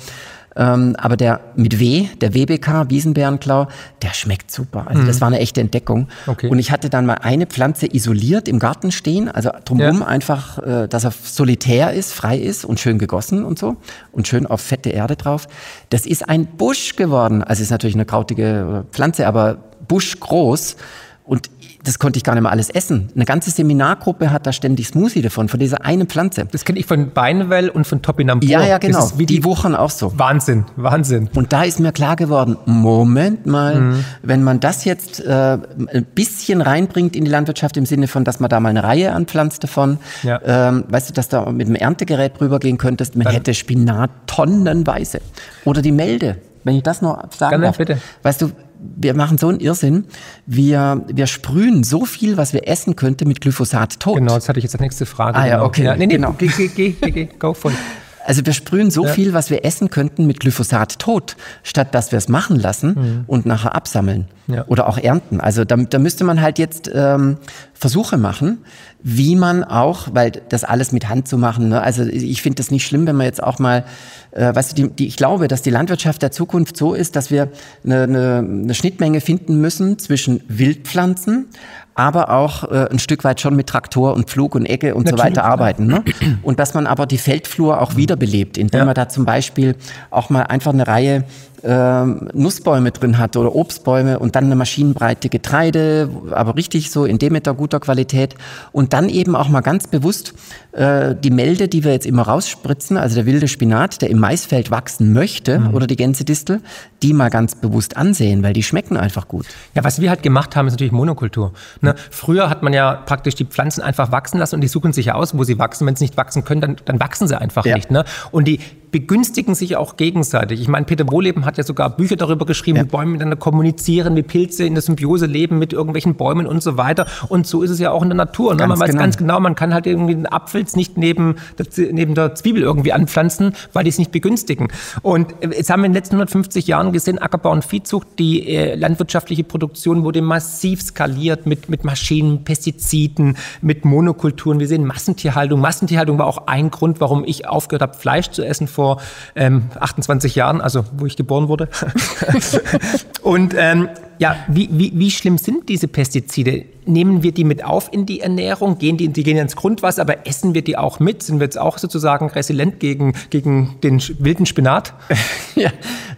Ähm, aber der mit W, der WBK, Wiesenbärenklau, der schmeckt super. Also mhm. das war eine echte Entdeckung. Okay. Und ich hatte dann mal eine Pflanze isoliert im Garten stehen, also drumherum ja. einfach, äh, dass er solitär ist, frei ist und schön gegossen und so und schön auf fette Erde drauf. Das ist ein Busch geworden. Also ist natürlich eine krautige Pflanze, aber Busch groß. Und das konnte ich gar nicht mehr alles essen. Eine ganze Seminargruppe hat da ständig Smoothie davon, von dieser einen Pflanze. Das kenne ich von Beinwell und von Topinambur. Ja, ja, genau. die, die wuchern auch so. Wahnsinn, Wahnsinn. Und da ist mir klar geworden, Moment mal, mhm. wenn man das jetzt äh, ein bisschen reinbringt in die Landwirtschaft im Sinne von, dass man da mal eine Reihe anpflanzt davon, ja. ähm, weißt du, dass da mit dem Erntegerät rübergehen könntest, man Dann. hätte Spinat tonnenweise. Oder die Melde. Wenn ich das noch sagen Gerne, darf. Bitte. Weißt du, wir machen so einen Irrsinn. Wir, wir sprühen so viel, was wir essen könnten, mit Glyphosat tot. Genau, das hatte ich jetzt als nächste Frage. Ah ja, genau. okay. Ja, nee, nee, genau. Geh, geh, geh, geh, go for it. *laughs* Also wir sprühen so ja. viel, was wir essen könnten, mit Glyphosat tot, statt dass wir es machen lassen mhm. und nachher absammeln ja. oder auch ernten. Also da, da müsste man halt jetzt ähm, Versuche machen, wie man auch, weil das alles mit Hand zu machen, ne? also ich finde das nicht schlimm, wenn man jetzt auch mal, äh, weißt du, die, die, ich glaube, dass die Landwirtschaft der Zukunft so ist, dass wir eine, eine, eine Schnittmenge finden müssen zwischen Wildpflanzen, aber auch äh, ein Stück weit schon mit Traktor und Pflug und Ecke und Natürlich, so weiter arbeiten. Ne? Und dass man aber die Feldflur auch wiederbelebt, indem ja. man da zum Beispiel auch mal einfach eine Reihe äh, Nussbäume drin hat oder Obstbäume und dann eine maschinenbreite Getreide, aber richtig so in Demeter guter Qualität und dann eben auch mal ganz bewusst äh, die Melde, die wir jetzt immer rausspritzen, also der wilde Spinat, der im Maisfeld wachsen möchte mhm. oder die Gänsedistel, die mal ganz bewusst ansehen, weil die schmecken einfach gut. Ja, was wir halt gemacht haben, ist natürlich Monokultur. Ne? Früher hat man ja praktisch die Pflanzen einfach wachsen lassen und die suchen sich ja aus, wo sie wachsen. Wenn sie nicht wachsen können, dann, dann wachsen sie einfach ja. nicht. Ne? Und die begünstigen sich auch gegenseitig. Ich meine, Peter Wohleben hat ja sogar Bücher darüber geschrieben, ja. wie Bäume miteinander kommunizieren, wie Pilze in der Symbiose leben mit irgendwelchen Bäumen und so weiter. Und so ist es ja auch in der Natur. Ne? Man weiß genau. ganz genau, man kann halt irgendwie den Apfel nicht neben der, neben der Zwiebel irgendwie anpflanzen, weil die es nicht begünstigen. Und jetzt haben wir in den letzten 150 Jahren gesehen, Ackerbau und Viehzucht, die äh, landwirtschaftliche Produktion wurde massiv skaliert mit, mit Maschinen, Pestiziden, mit Monokulturen. Wir sehen Massentierhaltung. Massentierhaltung war auch ein Grund, warum ich aufgehört habe, Fleisch zu essen vor ähm, 28 Jahren, also wo ich geboren wurde. *laughs* und ähm, ja, wie, wie, wie schlimm sind diese Pestizide? Nehmen wir die mit auf in die Ernährung? Gehen die, die gehen ins Grundwasser, aber essen wir die auch mit? Sind wir jetzt auch sozusagen resilient gegen, gegen den wilden Spinat? *laughs* ja,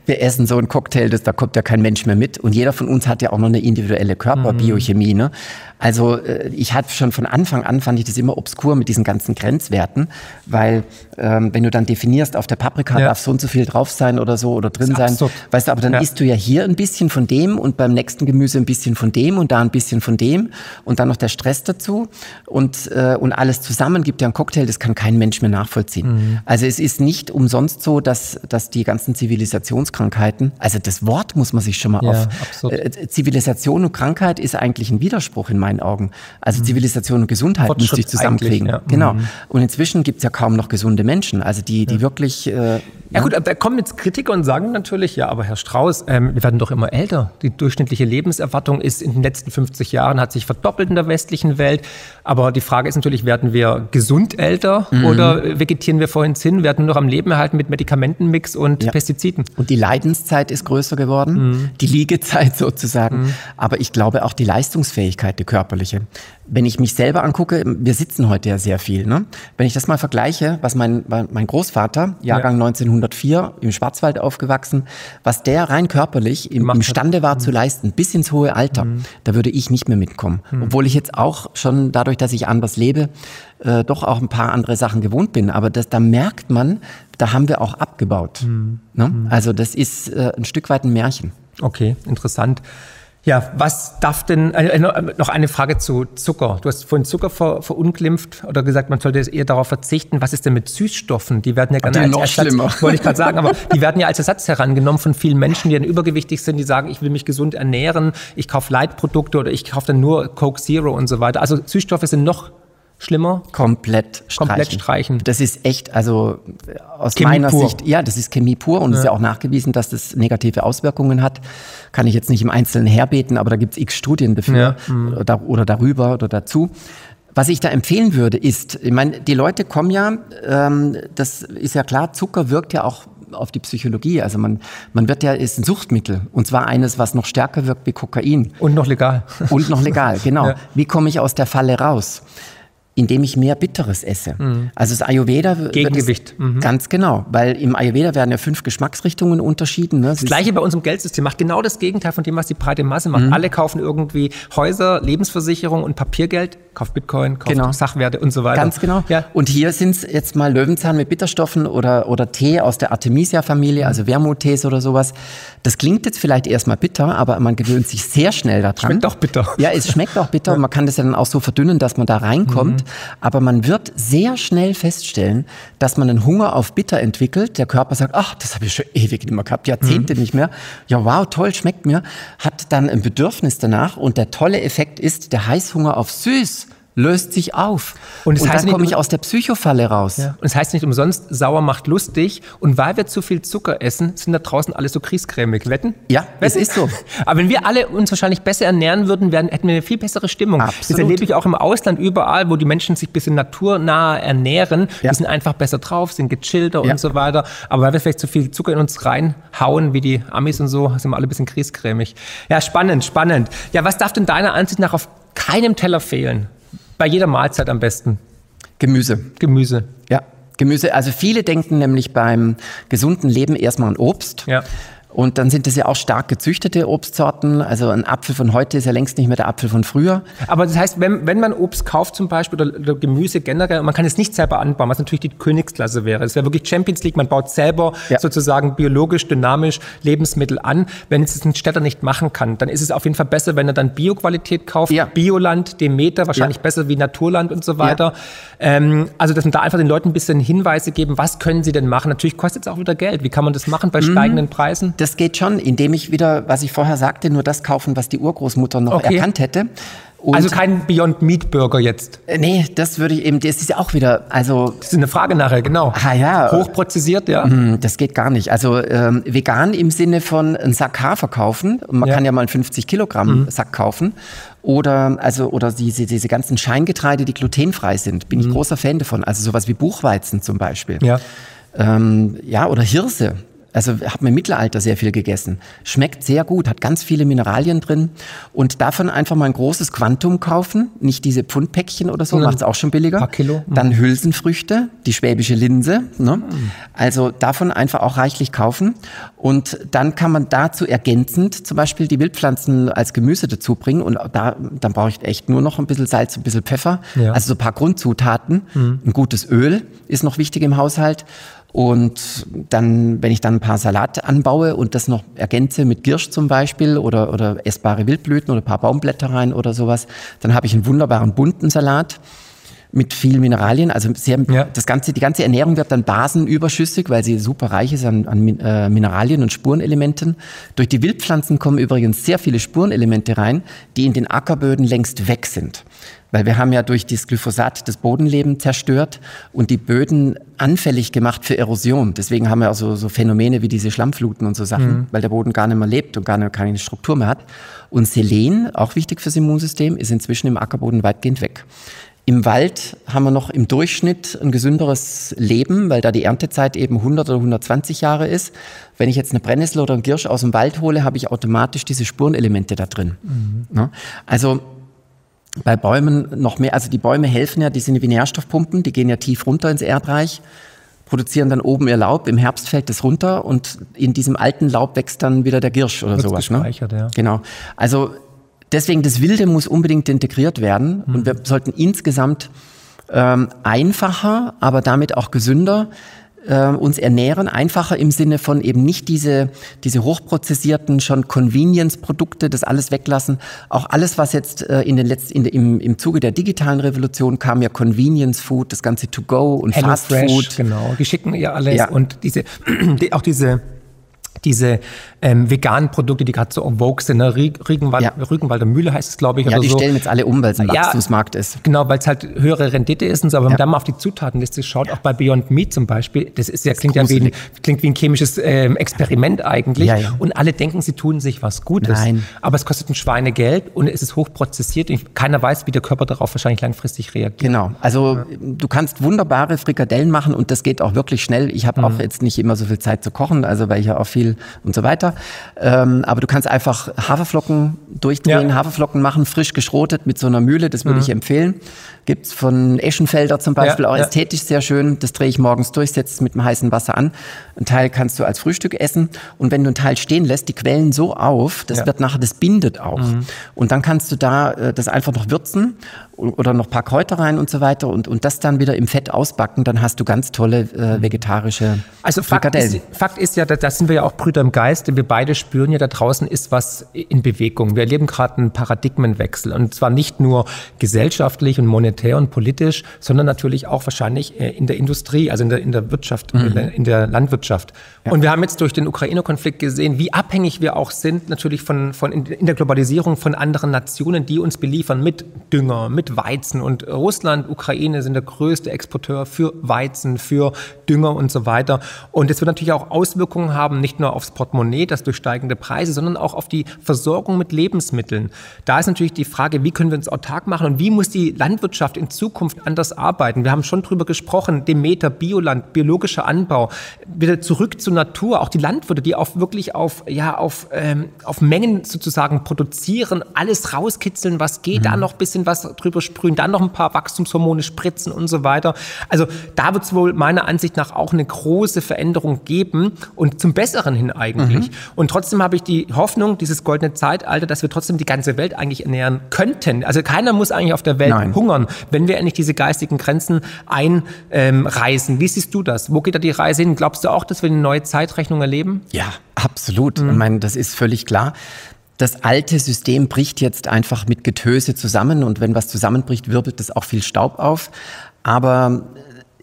wir essen so einen Cocktail, das, da kommt ja kein Mensch mehr mit. Und jeder von uns hat ja auch noch eine individuelle Körperbiochemie. Ne? Also äh, ich hatte schon von Anfang an, fand ich das immer obskur mit diesen ganzen Grenzwerten, weil ähm, wenn du dann definierst, auf der Paprika ja. darf so und so viel drauf sein oder so oder drin sein, weißt du, aber dann ja. isst du ja hier ein bisschen von dem und beim nächsten Gemüse ein bisschen von dem und da ein bisschen von dem und dann noch der Stress dazu und, äh, und alles zusammen gibt ja einen Cocktail, das kann kein Mensch mehr nachvollziehen. Mhm. Also es ist nicht umsonst so, dass, dass die ganzen Zivilisationskrankheiten, also das Wort muss man sich schon mal ja, auf, äh, Zivilisation und Krankheit ist eigentlich ein Widerspruch in meinen Augen. Also mhm. Zivilisation und Gesundheit müsste ich zusammenkriegen. Ja. Genau. Mhm. Und inzwischen gibt es ja kaum noch gesunde Menschen, also die, die ja. wirklich. Äh, ja gut, da kommen jetzt Kritiker und sagen natürlich, ja, aber Herr Strauß, ähm, wir werden doch immer älter. Die durchschnittliche Lebenserwartung ist in den letzten 50 Jahren, hat sich verdoppelt in der westlichen Welt. Aber die Frage ist natürlich, werden wir gesund älter mhm. oder vegetieren wir vorhin hin, werden nur noch am Leben erhalten mit Medikamentenmix und ja. Pestiziden? Und die Leidenszeit ist größer geworden, mhm. die Liegezeit sozusagen. Mhm. Aber ich glaube auch die Leistungsfähigkeit der körperliche. Wenn ich mich selber angucke, wir sitzen heute ja sehr viel. Ne? Wenn ich das mal vergleiche, was mein, mein Großvater, Jahrgang ja. 1904, im Schwarzwald aufgewachsen, was der rein körperlich im, imstande war mhm. zu leisten, bis ins hohe Alter, mhm. da würde ich nicht mehr mitkommen. Mhm. Obwohl ich jetzt auch schon dadurch, dass ich anders lebe, äh, doch auch ein paar andere Sachen gewohnt bin. Aber das, da merkt man, da haben wir auch abgebaut. Mhm. Ne? Mhm. Also das ist äh, ein Stück weit ein Märchen. Okay, interessant. Ja, was darf denn, äh, äh, noch eine Frage zu Zucker. Du hast vorhin Zucker ver, verunglimpft oder gesagt, man sollte eher darauf verzichten. Was ist denn mit Süßstoffen? Die werden ja gerne als noch Ersatz, schlimmer. *laughs* wollte ich gerade sagen, aber die werden ja als Ersatz herangenommen von vielen Menschen, die dann übergewichtig sind, die sagen, ich will mich gesund ernähren, ich kaufe Leitprodukte oder ich kaufe dann nur Coke Zero und so weiter. Also Süßstoffe sind noch schlimmer? Komplett streichen. Komplett streichen. Das ist echt, also aus Chemie meiner pur. Sicht, ja, das ist Chemie pur und es ja. ist ja auch nachgewiesen, dass das negative Auswirkungen hat. Kann ich jetzt nicht im Einzelnen herbeten, aber da gibt es x Studien dafür ja. mhm. oder, oder darüber oder dazu. Was ich da empfehlen würde, ist, ich meine, die Leute kommen ja, ähm, das ist ja klar, Zucker wirkt ja auch auf die Psychologie. Also man, man wird ja, ist ein Suchtmittel. Und zwar eines, was noch stärker wirkt wie Kokain. Und noch legal. Und noch legal, *laughs* genau. Ja. Wie komme ich aus der Falle raus? Indem ich mehr Bitteres esse. Mhm. Also das Ayurveda Gegengewicht. Mhm. Ganz genau, weil im Ayurveda werden ja fünf Geschmacksrichtungen unterschieden. Ne? Das, das gleiche bei unserem Geldsystem macht genau das Gegenteil von dem, was die breite Masse macht. Mhm. Alle kaufen irgendwie Häuser, Lebensversicherung und Papiergeld, kauft Bitcoin, kauft genau. Sachwerte und so weiter. Ganz genau. Ja. Und hier sind es jetzt mal Löwenzahn mit Bitterstoffen oder, oder Tee aus der Artemisia-Familie, also Wermuttees oder sowas. Das klingt jetzt vielleicht erstmal bitter, aber man gewöhnt sich sehr schnell daran. Schmeckt auch bitter. Ja, es schmeckt auch bitter und man kann das ja dann auch so verdünnen, dass man da reinkommt. Aber man wird sehr schnell feststellen, dass man einen Hunger auf Bitter entwickelt. Der Körper sagt, ach, das habe ich schon ewig nicht mehr gehabt, Jahrzehnte mhm. nicht mehr. Ja, wow, toll, schmeckt mir. Hat dann ein Bedürfnis danach und der tolle Effekt ist der Heißhunger auf Süß löst sich auf. Und, und dann komme ich aus der Psychofalle raus. Ja. Und es das heißt nicht umsonst, sauer macht lustig. Und weil wir zu viel Zucker essen, sind da draußen alle so kriescremig. Wetten? Ja, Wetten? es ist so. *laughs* Aber wenn wir alle uns wahrscheinlich besser ernähren würden, werden, hätten wir eine viel bessere Stimmung. Absolut. Das erlebe ich auch im Ausland überall, wo die Menschen sich ein bisschen naturnah ernähren. Ja. Die sind einfach besser drauf, sind gechillter ja. und so weiter. Aber weil wir vielleicht zu viel Zucker in uns reinhauen, wie die Amis und so, sind wir alle ein bisschen kriescremig. Ja, spannend, spannend. Ja, was darf denn deiner Ansicht nach auf keinem Teller fehlen? Bei jeder Mahlzeit am besten. Gemüse. Gemüse. Ja, Gemüse. Also viele denken nämlich beim gesunden Leben erstmal an Obst. Ja. Und dann sind das ja auch stark gezüchtete Obstsorten. Also ein Apfel von heute ist ja längst nicht mehr der Apfel von früher. Aber das heißt, wenn, wenn man Obst kauft zum Beispiel oder, oder Gemüse generell, man kann es nicht selber anbauen, was natürlich die Königsklasse wäre. Es wäre wirklich Champions League, man baut selber ja. sozusagen biologisch, dynamisch Lebensmittel an. Wenn es ein Städter nicht machen kann, dann ist es auf jeden Fall besser, wenn er dann Bioqualität kauft, ja. Bioland, Demeter, wahrscheinlich ja. besser wie Naturland und so weiter. Ähm, also, dass man da einfach den Leuten ein bisschen Hinweise geben, was können sie denn machen. Natürlich kostet es auch wieder Geld. Wie kann man das machen bei mhm. steigenden Preisen? Das geht schon, indem ich wieder, was ich vorher sagte, nur das kaufen, was die Urgroßmutter noch okay. erkannt hätte. Und also kein Beyond Meat Burger jetzt. Äh, nee, das würde ich eben, das ist ja auch wieder, also. Das ist eine Frage nachher, genau. Ah ja. Hochprozessiert, ja. Mm, das geht gar nicht. Also ähm, vegan im Sinne von einen Sack Hafer kaufen. Man ja. kann ja mal einen 50 Kilogramm mhm. Sack kaufen. Oder, also, oder diese, diese ganzen Scheingetreide, die glutenfrei sind. Bin mhm. ich großer Fan davon. Also sowas wie Buchweizen zum Beispiel. Ja. Ähm, ja, oder Hirse. Also habe mir im Mittelalter sehr viel gegessen. Schmeckt sehr gut, hat ganz viele Mineralien drin. Und davon einfach mal ein großes Quantum kaufen, nicht diese Pfundpäckchen oder so, macht es auch schon billiger. Paar Kilo. Mhm. Dann Hülsenfrüchte, die schwäbische Linse. Ne? Mhm. Also davon einfach auch reichlich kaufen. Und dann kann man dazu ergänzend zum Beispiel die Wildpflanzen als Gemüse dazu bringen. Und da, dann brauche ich echt nur noch ein bisschen Salz, ein bisschen Pfeffer. Ja. Also so ein paar Grundzutaten. Mhm. Ein gutes Öl ist noch wichtig im Haushalt. Und dann, wenn ich dann ein paar Salat anbaue und das noch ergänze mit Girsch zum Beispiel oder, oder essbare Wildblüten oder ein paar Baumblätter rein oder sowas, dann habe ich einen wunderbaren bunten Salat mit viel Mineralien. Also sehr, ja. das ganze, die ganze Ernährung wird dann basenüberschüssig, weil sie super reich ist an, an äh, Mineralien und Spurenelementen. Durch die Wildpflanzen kommen übrigens sehr viele Spurenelemente rein, die in den Ackerböden längst weg sind. Weil wir haben ja durch das Glyphosat das Bodenleben zerstört und die Böden anfällig gemacht für Erosion. Deswegen haben wir also so Phänomene wie diese Schlammfluten und so Sachen, mhm. weil der Boden gar nicht mehr lebt und gar nicht, keine Struktur mehr hat. Und Selen, auch wichtig fürs Immunsystem, ist inzwischen im Ackerboden weitgehend weg. Im Wald haben wir noch im Durchschnitt ein gesünderes Leben, weil da die Erntezeit eben 100 oder 120 Jahre ist. Wenn ich jetzt eine Brennnessel oder einen Girsch aus dem Wald hole, habe ich automatisch diese Spurenelemente da drin. Mhm. Also bei Bäumen noch mehr, also die Bäume helfen ja, die sind wie Nährstoffpumpen, die gehen ja tief runter ins Erdreich, produzieren dann oben ihr Laub, im Herbst fällt es runter und in diesem alten Laub wächst dann wieder der Girsch oder Wird's sowas. Ne? Ja. Genau. Also deswegen, das Wilde muss unbedingt integriert werden mhm. und wir sollten insgesamt ähm, einfacher, aber damit auch gesünder äh, uns ernähren, einfacher im Sinne von eben nicht diese, diese hochprozessierten, schon Convenience-Produkte, das alles weglassen. Auch alles, was jetzt äh, in den letzten, in, im, im Zuge der digitalen Revolution kam, ja Convenience-Food, das ganze To-Go und Fast-Food. Genau, die schicken ja alles ja. und diese, *clears throat* die, auch diese diese ähm, veganen Produkte, die gerade so en vogue sind, ne? Rügenwald, ja. Rügenwalder Mühle heißt es, glaube ich. Ja, die so. stellen jetzt alle um, weil es ein Wachstumsmarkt ja, ist. Genau, weil es halt höhere Rendite ist und so. Aber wenn man dann mal auf die Zutatenliste schaut, auch bei Beyond Meat zum Beispiel, das ist ja, das klingt ja wie ein, klingt wie ein chemisches ähm, Experiment eigentlich. Und alle denken, sie tun sich was Gutes. Nein. Aber es kostet ein Schweinegeld und es ist hochprozessiert und keiner weiß, wie der Körper darauf wahrscheinlich langfristig reagiert. Genau. Also du kannst wunderbare Frikadellen machen und das geht auch wirklich schnell. Ich habe mhm. auch jetzt nicht immer so viel Zeit zu kochen, also weil ich ja auch viel und so weiter. Ähm, aber du kannst einfach Haferflocken durchdrehen, ja. Haferflocken machen, frisch geschrotet mit so einer Mühle, das würde mhm. ich empfehlen. Gibt's von Eschenfelder zum Beispiel ja, auch ja. ästhetisch sehr schön. Das drehe ich morgens durch, setze es mit dem heißen Wasser an. Ein Teil kannst du als Frühstück essen. Und wenn du ein Teil stehen lässt, die quellen so auf, das wird nachher, das bindet auch. Mhm. Und dann kannst du da äh, das einfach noch würzen oder noch ein paar Kräuter rein und so weiter und, und das dann wieder im Fett ausbacken, dann hast du ganz tolle äh, vegetarische Also Fakt ist, Fakt ist ja, da, da sind wir ja auch Brüder im Geist, wir beide spüren ja, da draußen ist was in Bewegung. Wir erleben gerade einen Paradigmenwechsel und zwar nicht nur gesellschaftlich und monetär und politisch, sondern natürlich auch wahrscheinlich äh, in der Industrie, also in der, in der Wirtschaft, mhm. in, der, in, der, Landwirtschaft. Ja. Und wir haben jetzt durch den Ukraine-Konflikt gesehen, wie abhängig wir auch sind natürlich von, von in, in der Globalisierung von anderen Nationen, die uns beliefern mit Dünger, mit Weizen. Und Russland, Ukraine sind der größte Exporteur für Weizen, für Dünger und so weiter. Und es wird natürlich auch Auswirkungen haben, nicht nur aufs Portemonnaie, das durch steigende Preise, sondern auch auf die Versorgung mit Lebensmitteln. Da ist natürlich die Frage, wie können wir uns autark machen und wie muss die Landwirtschaft in Zukunft anders arbeiten? Wir haben schon drüber gesprochen, Demeter, Bioland, biologischer Anbau, wieder zurück zur Natur, auch die Landwirte, die auch wirklich auf, ja, auf, ähm, auf Mengen sozusagen produzieren, alles rauskitzeln, was geht, mhm. da noch ein bisschen was drüber sprühen, dann noch ein paar Wachstumshormone spritzen und so weiter. Also da wird es wohl meiner Ansicht nach auch eine große Veränderung geben und zum Besseren hin eigentlich. Mhm. Und trotzdem habe ich die Hoffnung, dieses goldene Zeitalter, dass wir trotzdem die ganze Welt eigentlich ernähren könnten. Also keiner muss eigentlich auf der Welt Nein. hungern, wenn wir endlich diese geistigen Grenzen einreißen. Wie siehst du das? Wo geht da die Reise hin? Glaubst du auch, dass wir eine neue Zeitrechnung erleben? Ja, absolut. Mhm. Ich meine, das ist völlig klar das alte System bricht jetzt einfach mit Getöse zusammen und wenn was zusammenbricht, wirbelt das auch viel Staub auf. Aber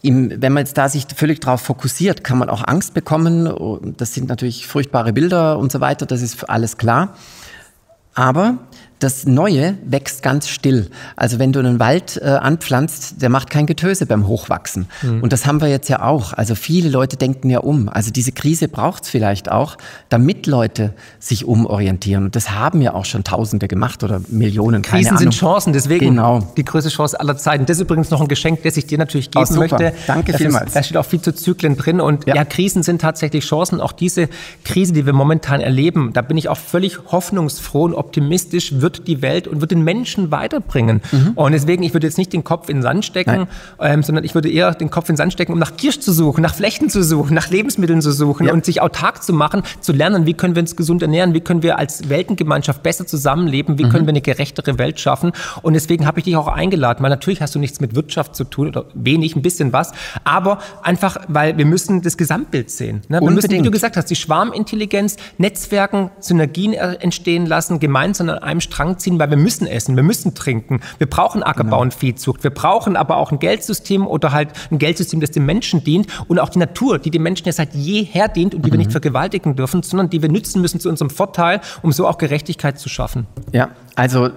äh, im, wenn man jetzt da sich völlig darauf fokussiert, kann man auch Angst bekommen. Das sind natürlich furchtbare Bilder und so weiter, das ist alles klar. Aber das Neue wächst ganz still. Also wenn du einen Wald äh, anpflanzt, der macht kein Getöse beim Hochwachsen. Mhm. Und das haben wir jetzt ja auch. Also viele Leute denken ja um. Also diese Krise braucht es vielleicht auch, damit Leute sich umorientieren. Und das haben ja auch schon Tausende gemacht oder Millionen. Keine Krisen Ahnung. sind Chancen, deswegen genau. die größte Chance aller Zeiten. Das ist übrigens noch ein Geschenk, das ich dir natürlich geben oh, möchte. Danke das vielmals. Da steht auch viel zu Zyklen drin. Und ja. ja, Krisen sind tatsächlich Chancen. Auch diese Krise, die wir momentan erleben, da bin ich auch völlig hoffnungsfroh und optimistisch, wird die Welt und wird den Menschen weiterbringen. Mhm. Und deswegen, ich würde jetzt nicht den Kopf in den Sand stecken, ähm, sondern ich würde eher den Kopf in den Sand stecken, um nach Kirsch zu suchen, nach Flechten zu suchen, nach Lebensmitteln zu suchen ja. und sich autark zu machen, zu lernen, wie können wir uns gesund ernähren, wie können wir als Weltengemeinschaft besser zusammenleben, wie mhm. können wir eine gerechtere Welt schaffen. Und deswegen habe ich dich auch eingeladen, weil natürlich hast du nichts mit Wirtschaft zu tun oder wenig, ein bisschen was, aber einfach, weil wir müssen das Gesamtbild sehen. Ne? Wir müssen, wie du gesagt hast, die Schwarmintelligenz, Netzwerken, Synergien entstehen lassen, gemeinsam an einem Strang Strang ziehen, weil wir müssen essen, wir müssen trinken, wir brauchen Ackerbau genau. und Viehzucht, wir brauchen aber auch ein Geldsystem oder halt ein Geldsystem, das dem Menschen dient und auch die Natur, die dem Menschen ja seit jeher dient und die mhm. wir nicht vergewaltigen dürfen, sondern die wir nützen müssen zu unserem Vorteil, um so auch Gerechtigkeit zu schaffen. Ja, also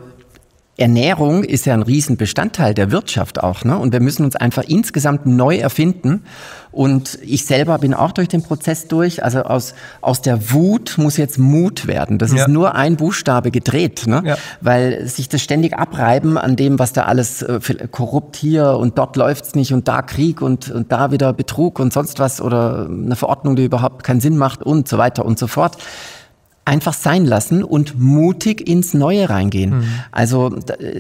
Ernährung ist ja ein Riesenbestandteil der Wirtschaft auch. Ne? Und wir müssen uns einfach insgesamt neu erfinden. Und ich selber bin auch durch den Prozess durch. Also aus, aus der Wut muss jetzt Mut werden. Das ja. ist nur ein Buchstabe gedreht, ne? Ja. weil sich das ständig abreiben an dem, was da alles äh, korrupt hier und dort läuft's nicht und da Krieg und, und da wieder Betrug und sonst was oder eine Verordnung, die überhaupt keinen Sinn macht und so weiter und so fort einfach sein lassen und mutig ins Neue reingehen. Mhm. Also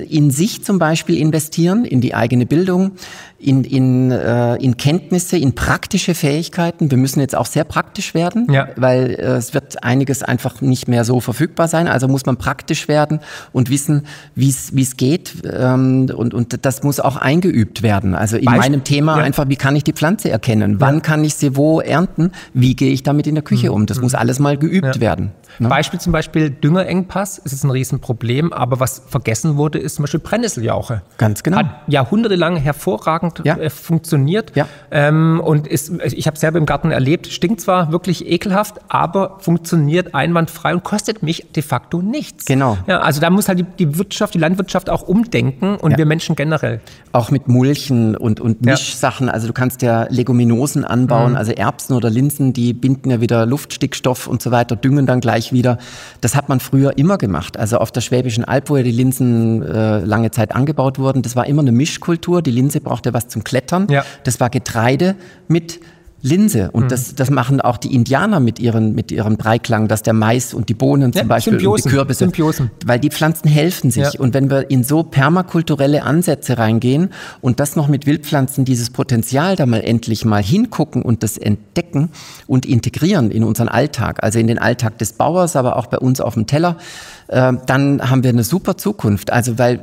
in sich zum Beispiel investieren, in die eigene Bildung, in, in, äh, in Kenntnisse, in praktische Fähigkeiten. Wir müssen jetzt auch sehr praktisch werden, ja. weil äh, es wird einiges einfach nicht mehr so verfügbar sein. Also muss man praktisch werden und wissen, wie es geht. Ähm, und, und das muss auch eingeübt werden. Also in Beispiel, meinem Thema ja. einfach, wie kann ich die Pflanze erkennen? Wann ja. kann ich sie wo ernten? Wie gehe ich damit in der Küche mhm. um? Das mhm. muss alles mal geübt werden. Ne? Beispiel zum Beispiel Düngerengpass, es ist ein Riesenproblem, aber was vergessen wurde, ist zum Beispiel Brennnesseljauche. Ganz genau. Hat jahrhundertelang hervorragend ja. äh, funktioniert. Ja. Ähm, und ist, ich habe selber im Garten erlebt, stinkt zwar wirklich ekelhaft, aber funktioniert einwandfrei und kostet mich de facto nichts. Genau. Ja, also da muss halt die, die Wirtschaft, die Landwirtschaft auch umdenken und ja. wir Menschen generell. Auch mit Mulchen und, und Mischsachen. Also du kannst ja Leguminosen anbauen, mhm. also Erbsen oder Linsen, die binden ja wieder Luftstickstoff und so weiter, düngen dann gleich wieder. Das hat man früher immer gemacht. Also auf der Schwäbischen Alb, wo ja die Linsen äh, lange Zeit angebaut wurden, das war immer eine Mischkultur. Die Linse brauchte was zum Klettern. Ja. Das war Getreide mit Linse. Und mhm. das, das machen auch die Indianer mit, ihren, mit ihrem Dreiklang, dass der Mais und die Bohnen zum ja, Beispiel Symbiosen. und die Kürbisse. Symbiosen. Weil die Pflanzen helfen sich. Ja. Und wenn wir in so permakulturelle Ansätze reingehen und das noch mit Wildpflanzen, dieses Potenzial da mal endlich mal hingucken und das entdecken und integrieren in unseren Alltag, also in den Alltag des Bauers, aber auch bei uns auf dem Teller, äh, dann haben wir eine super Zukunft. Also weil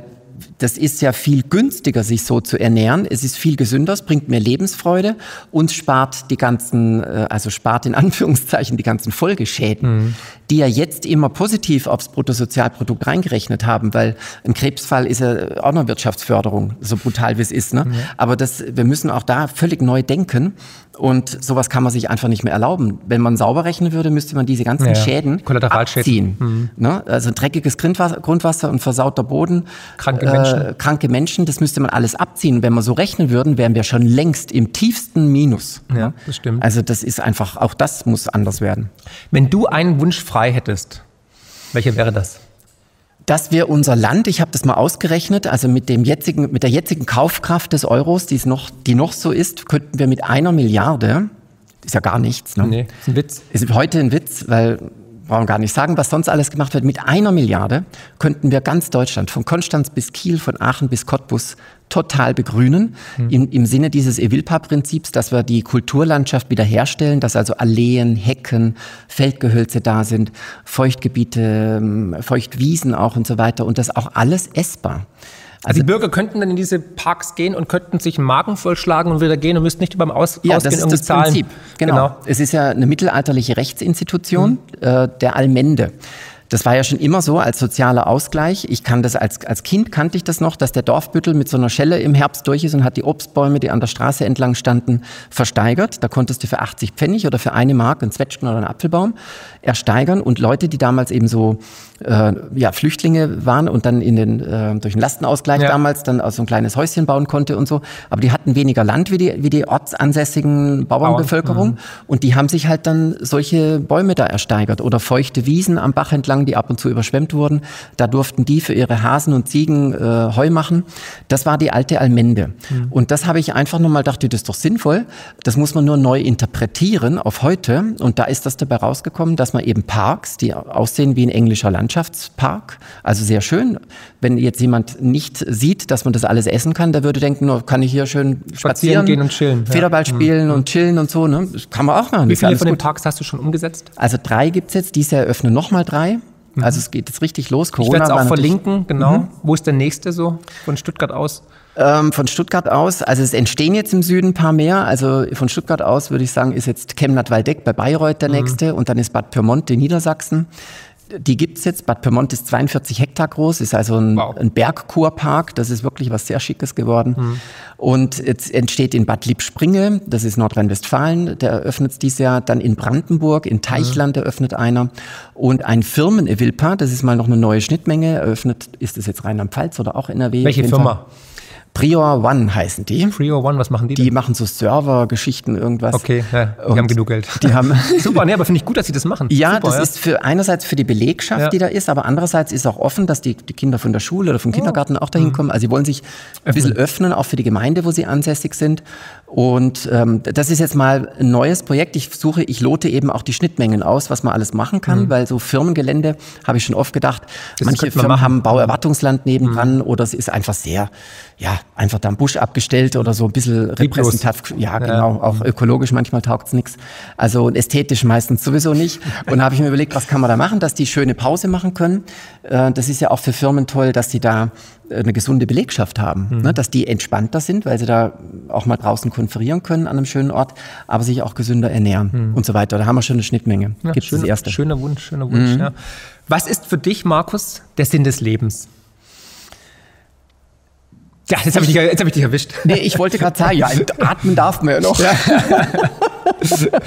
das ist ja viel günstiger, sich so zu ernähren. Es ist viel gesünder, es bringt mehr Lebensfreude und spart die ganzen, äh, also spart in *laughs* Anführungszeichen die ganzen Folgeschäden, mhm. die ja jetzt immer positiv aufs Bruttosozialprodukt reingerechnet haben, weil ein Krebsfall ist ja auch eine Wirtschaftsförderung, so brutal wie es ist. Ne? Mhm. Aber das, wir müssen auch da völlig neu denken und sowas kann man sich einfach nicht mehr erlauben. Wenn man sauber rechnen würde, müsste man diese ganzen ja, Schäden abziehen. Mhm. Ne? Also dreckiges Grundwasser, und versauter Boden, kranke Menschen. Äh, kranke Menschen, das müsste man alles abziehen. Wenn wir so rechnen würden, wären wir schon längst im tiefsten Minus. Ja, das stimmt. Also das ist einfach, auch das muss anders werden. Wenn du einen Wunsch frei hättest, welcher wäre das? Dass wir unser Land, ich habe das mal ausgerechnet, also mit dem jetzigen, mit der jetzigen Kaufkraft des Euros, die noch, die noch so ist, könnten wir mit einer Milliarde, ist ja gar nichts, ne? Nee, ist ein Witz. Ist heute ein Witz, weil brauchen gar nicht sagen, was sonst alles gemacht wird. Mit einer Milliarde könnten wir ganz Deutschland, von Konstanz bis Kiel, von Aachen bis Cottbus, total begrünen. Mhm. Im, Im Sinne dieses Evilpa-Prinzips, dass wir die Kulturlandschaft wiederherstellen, dass also Alleen, Hecken, Feldgehölze da sind, Feuchtgebiete, ähm, Feuchtwiesen auch und so weiter und das auch alles essbar. Also, die Bürger könnten dann in diese Parks gehen und könnten sich einen Magen vollschlagen und wieder gehen und müssten nicht beim Aus ja, Ausgehen das ist das zahlen. Prinzip. Genau. genau. Es ist ja eine mittelalterliche Rechtsinstitution mhm. äh, der Allmende. Das war ja schon immer so als sozialer Ausgleich. Ich kann das als, als Kind kannte ich das noch, dass der Dorfbüttel mit so einer Schelle im Herbst durch ist und hat die Obstbäume, die an der Straße entlang standen, versteigert. Da konntest du für 80 Pfennig oder für eine Mark einen Zwetschgen oder einen Apfelbaum ersteigern und Leute, die damals eben so äh, ja, Flüchtlinge waren und dann in den, äh, durch den Lastenausgleich ja. damals dann aus so ein kleines Häuschen bauen konnte und so. Aber die hatten weniger Land wie die, wie die ortsansässigen Bauernbevölkerung mhm. und die haben sich halt dann solche Bäume da ersteigert oder feuchte Wiesen am Bach entlang, die ab und zu überschwemmt wurden. Da durften die für ihre Hasen und Ziegen äh, Heu machen. Das war die alte Almende. Mhm. Und das habe ich einfach nochmal gedacht, das ist doch sinnvoll. Das muss man nur neu interpretieren auf heute. Und da ist das dabei rausgekommen, dass man eben Parks, die aussehen wie ein englischer Land, Landschaftspark, also sehr schön. Wenn jetzt jemand nicht sieht, dass man das alles essen kann, der würde denken, oh, kann ich hier schön spazieren, spazieren gehen und chillen. Federball ja. spielen mhm. und chillen und so. Ne? Das kann man auch machen. Wie viele von den Parks hast du schon umgesetzt? Also drei gibt es jetzt. Dieses Jahr eröffnen nochmal drei. Mhm. Also es geht jetzt richtig los. Corona ich werde es auch verlinken, genau. Mhm. Wo ist der nächste so von Stuttgart aus? Ähm, von Stuttgart aus, also es entstehen jetzt im Süden ein paar mehr. Also von Stuttgart aus würde ich sagen, ist jetzt Chemnat-Waldeck bei Bayreuth der mhm. nächste und dann ist Bad Pyrmont in Niedersachsen. Die gibt's jetzt. Bad Pyrmont ist 42 Hektar groß, ist also ein, wow. ein Bergkurpark. Das ist wirklich was sehr Schickes geworden. Mhm. Und jetzt entsteht in Bad Liebspringe, das ist Nordrhein-Westfalen, der eröffnet dieses Jahr. Dann in Brandenburg, in Teichland mhm. eröffnet einer. Und ein Firmen-Evilpa, das ist mal noch eine neue Schnittmenge, eröffnet, ist das jetzt Rheinland-Pfalz oder auch NRW? Welche Firma? Prior One heißen die. Prior One, was machen die? Die denn? machen so Server-Geschichten, irgendwas. Okay, ja, die und haben genug Geld. Die haben *laughs* Super, nee, aber finde ich gut, dass sie das machen. Ja, Super, das ja. ist für einerseits für die Belegschaft, ja. die da ist, aber andererseits ist auch offen, dass die, die Kinder von der Schule oder vom oh. Kindergarten auch dahin mhm. kommen. Also sie wollen sich ein bisschen öffnen, auch für die Gemeinde, wo sie ansässig sind. Und ähm, das ist jetzt mal ein neues Projekt. Ich suche, ich lote eben auch die Schnittmengen aus, was man alles machen kann, mhm. weil so Firmengelände, habe ich schon oft gedacht, das manche Firmen machen. haben Bauerwartungsland nebendran mhm. oder es ist einfach sehr, ja, einfach da im Busch abgestellt oder so ein bisschen repräsentativ. Ja, genau. Ja. Auch ökologisch manchmal taugt's nichts. Also ästhetisch meistens sowieso nicht. *laughs* Und da habe ich mir überlegt, was kann man da machen, dass die schöne Pause machen können. Äh, das ist ja auch für Firmen toll, dass sie da eine gesunde Belegschaft haben, mhm. ne, dass die entspannter sind, weil sie da auch mal draußen konferieren können an einem schönen Ort, aber sich auch gesünder ernähren mhm. und so weiter. Da haben wir schon eine Schnittmenge. Ja, Gibt's schöner, das erste. Schöner Wunsch, schöner Wunsch. Mhm. Ja. Was ist für dich, Markus, der Sinn des Lebens? Ja, jetzt habe ich, dich, hab ich dich erwischt. *laughs* Nee, ich wollte gerade sagen, ja, atmen darf man ja noch. Ja. *laughs*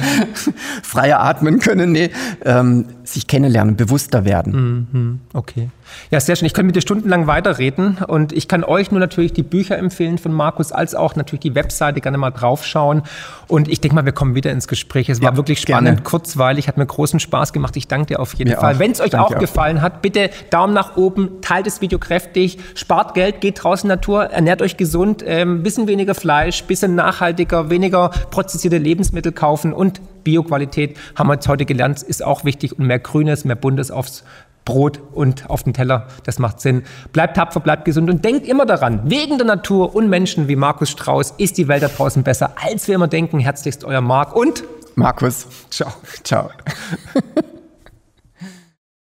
Freier atmen können, nee. Ähm, sich kennenlernen, bewusster werden. Mhm, okay. Ja, sehr schön. Ich könnte mit dir stundenlang weiterreden und ich kann euch nur natürlich die Bücher empfehlen von Markus, als auch natürlich die Webseite gerne mal draufschauen. Und ich denke mal, wir kommen wieder ins Gespräch. Es war ja, wirklich spannend, gerne. kurzweilig, hat mir großen Spaß gemacht. Ich danke dir auf jeden mir Fall. Wenn es euch danke auch gefallen hat, bitte Daumen nach oben, teilt das Video kräftig, spart Geld, geht draußen in Natur, ernährt euch gesund, ähm, bisschen weniger Fleisch, bisschen nachhaltiger, weniger prozessierte Lebensmittel kaufen und Bioqualität, haben wir jetzt heute gelernt, ist auch wichtig und mehr Grünes, mehr Buntes aufs Brot und auf den Teller. Das macht Sinn. Bleibt tapfer, bleibt gesund und denkt immer daran, wegen der Natur und Menschen wie Markus Strauß ist die Welt da draußen besser, als wir immer denken. Herzlichst euer Marc und Markus. Ciao. Ciao.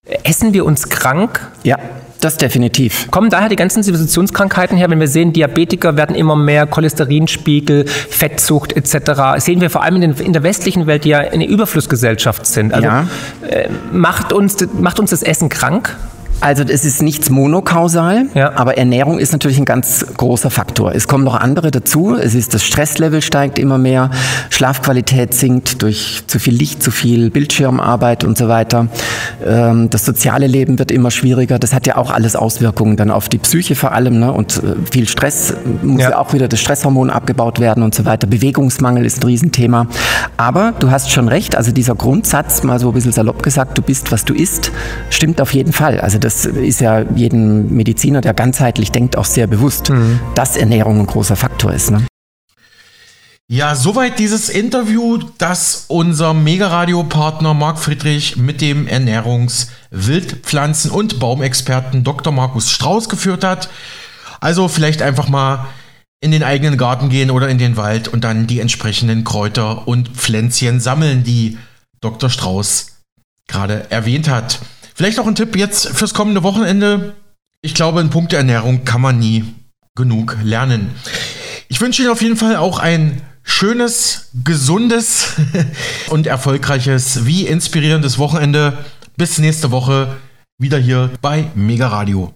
*laughs* Essen wir uns krank? Ja. Das definitiv. Kommen daher die ganzen Zivilisationskrankheiten her, wenn wir sehen, Diabetiker werden immer mehr, Cholesterinspiegel, Fettzucht etc. Sehen wir vor allem in, den, in der westlichen Welt, die ja eine Überflussgesellschaft sind. Also ja. äh, macht, uns, macht uns das Essen krank? Also es ist nichts monokausal, ja. aber Ernährung ist natürlich ein ganz großer Faktor. Es kommen noch andere dazu. Es ist das Stresslevel steigt immer mehr, Schlafqualität sinkt durch zu viel Licht, zu viel Bildschirmarbeit und so weiter. Ähm, das soziale Leben wird immer schwieriger. Das hat ja auch alles Auswirkungen dann auf die Psyche vor allem. Ne? Und äh, viel Stress muss ja. ja auch wieder das Stresshormon abgebaut werden und so weiter. Bewegungsmangel ist ein Riesenthema. Aber du hast schon recht. Also dieser Grundsatz, mal so ein bisschen salopp gesagt, du bist, was du isst, stimmt auf jeden Fall. Also das das ist ja jedem Mediziner, der ganzheitlich denkt, auch sehr bewusst, mhm. dass Ernährung ein großer Faktor ist. Ne? Ja, soweit dieses Interview, das unser Mega-Radio-Partner Marc Friedrich mit dem Ernährungs-, Wildpflanzen- und Baumexperten Dr. Markus Strauß geführt hat. Also vielleicht einfach mal in den eigenen Garten gehen oder in den Wald und dann die entsprechenden Kräuter und Pflänzchen sammeln, die Dr. Strauß gerade erwähnt hat. Vielleicht auch ein Tipp jetzt fürs kommende Wochenende. Ich glaube, in Punkte Ernährung kann man nie genug lernen. Ich wünsche Ihnen auf jeden Fall auch ein schönes, gesundes *laughs* und erfolgreiches wie inspirierendes Wochenende. Bis nächste Woche wieder hier bei Mega Radio.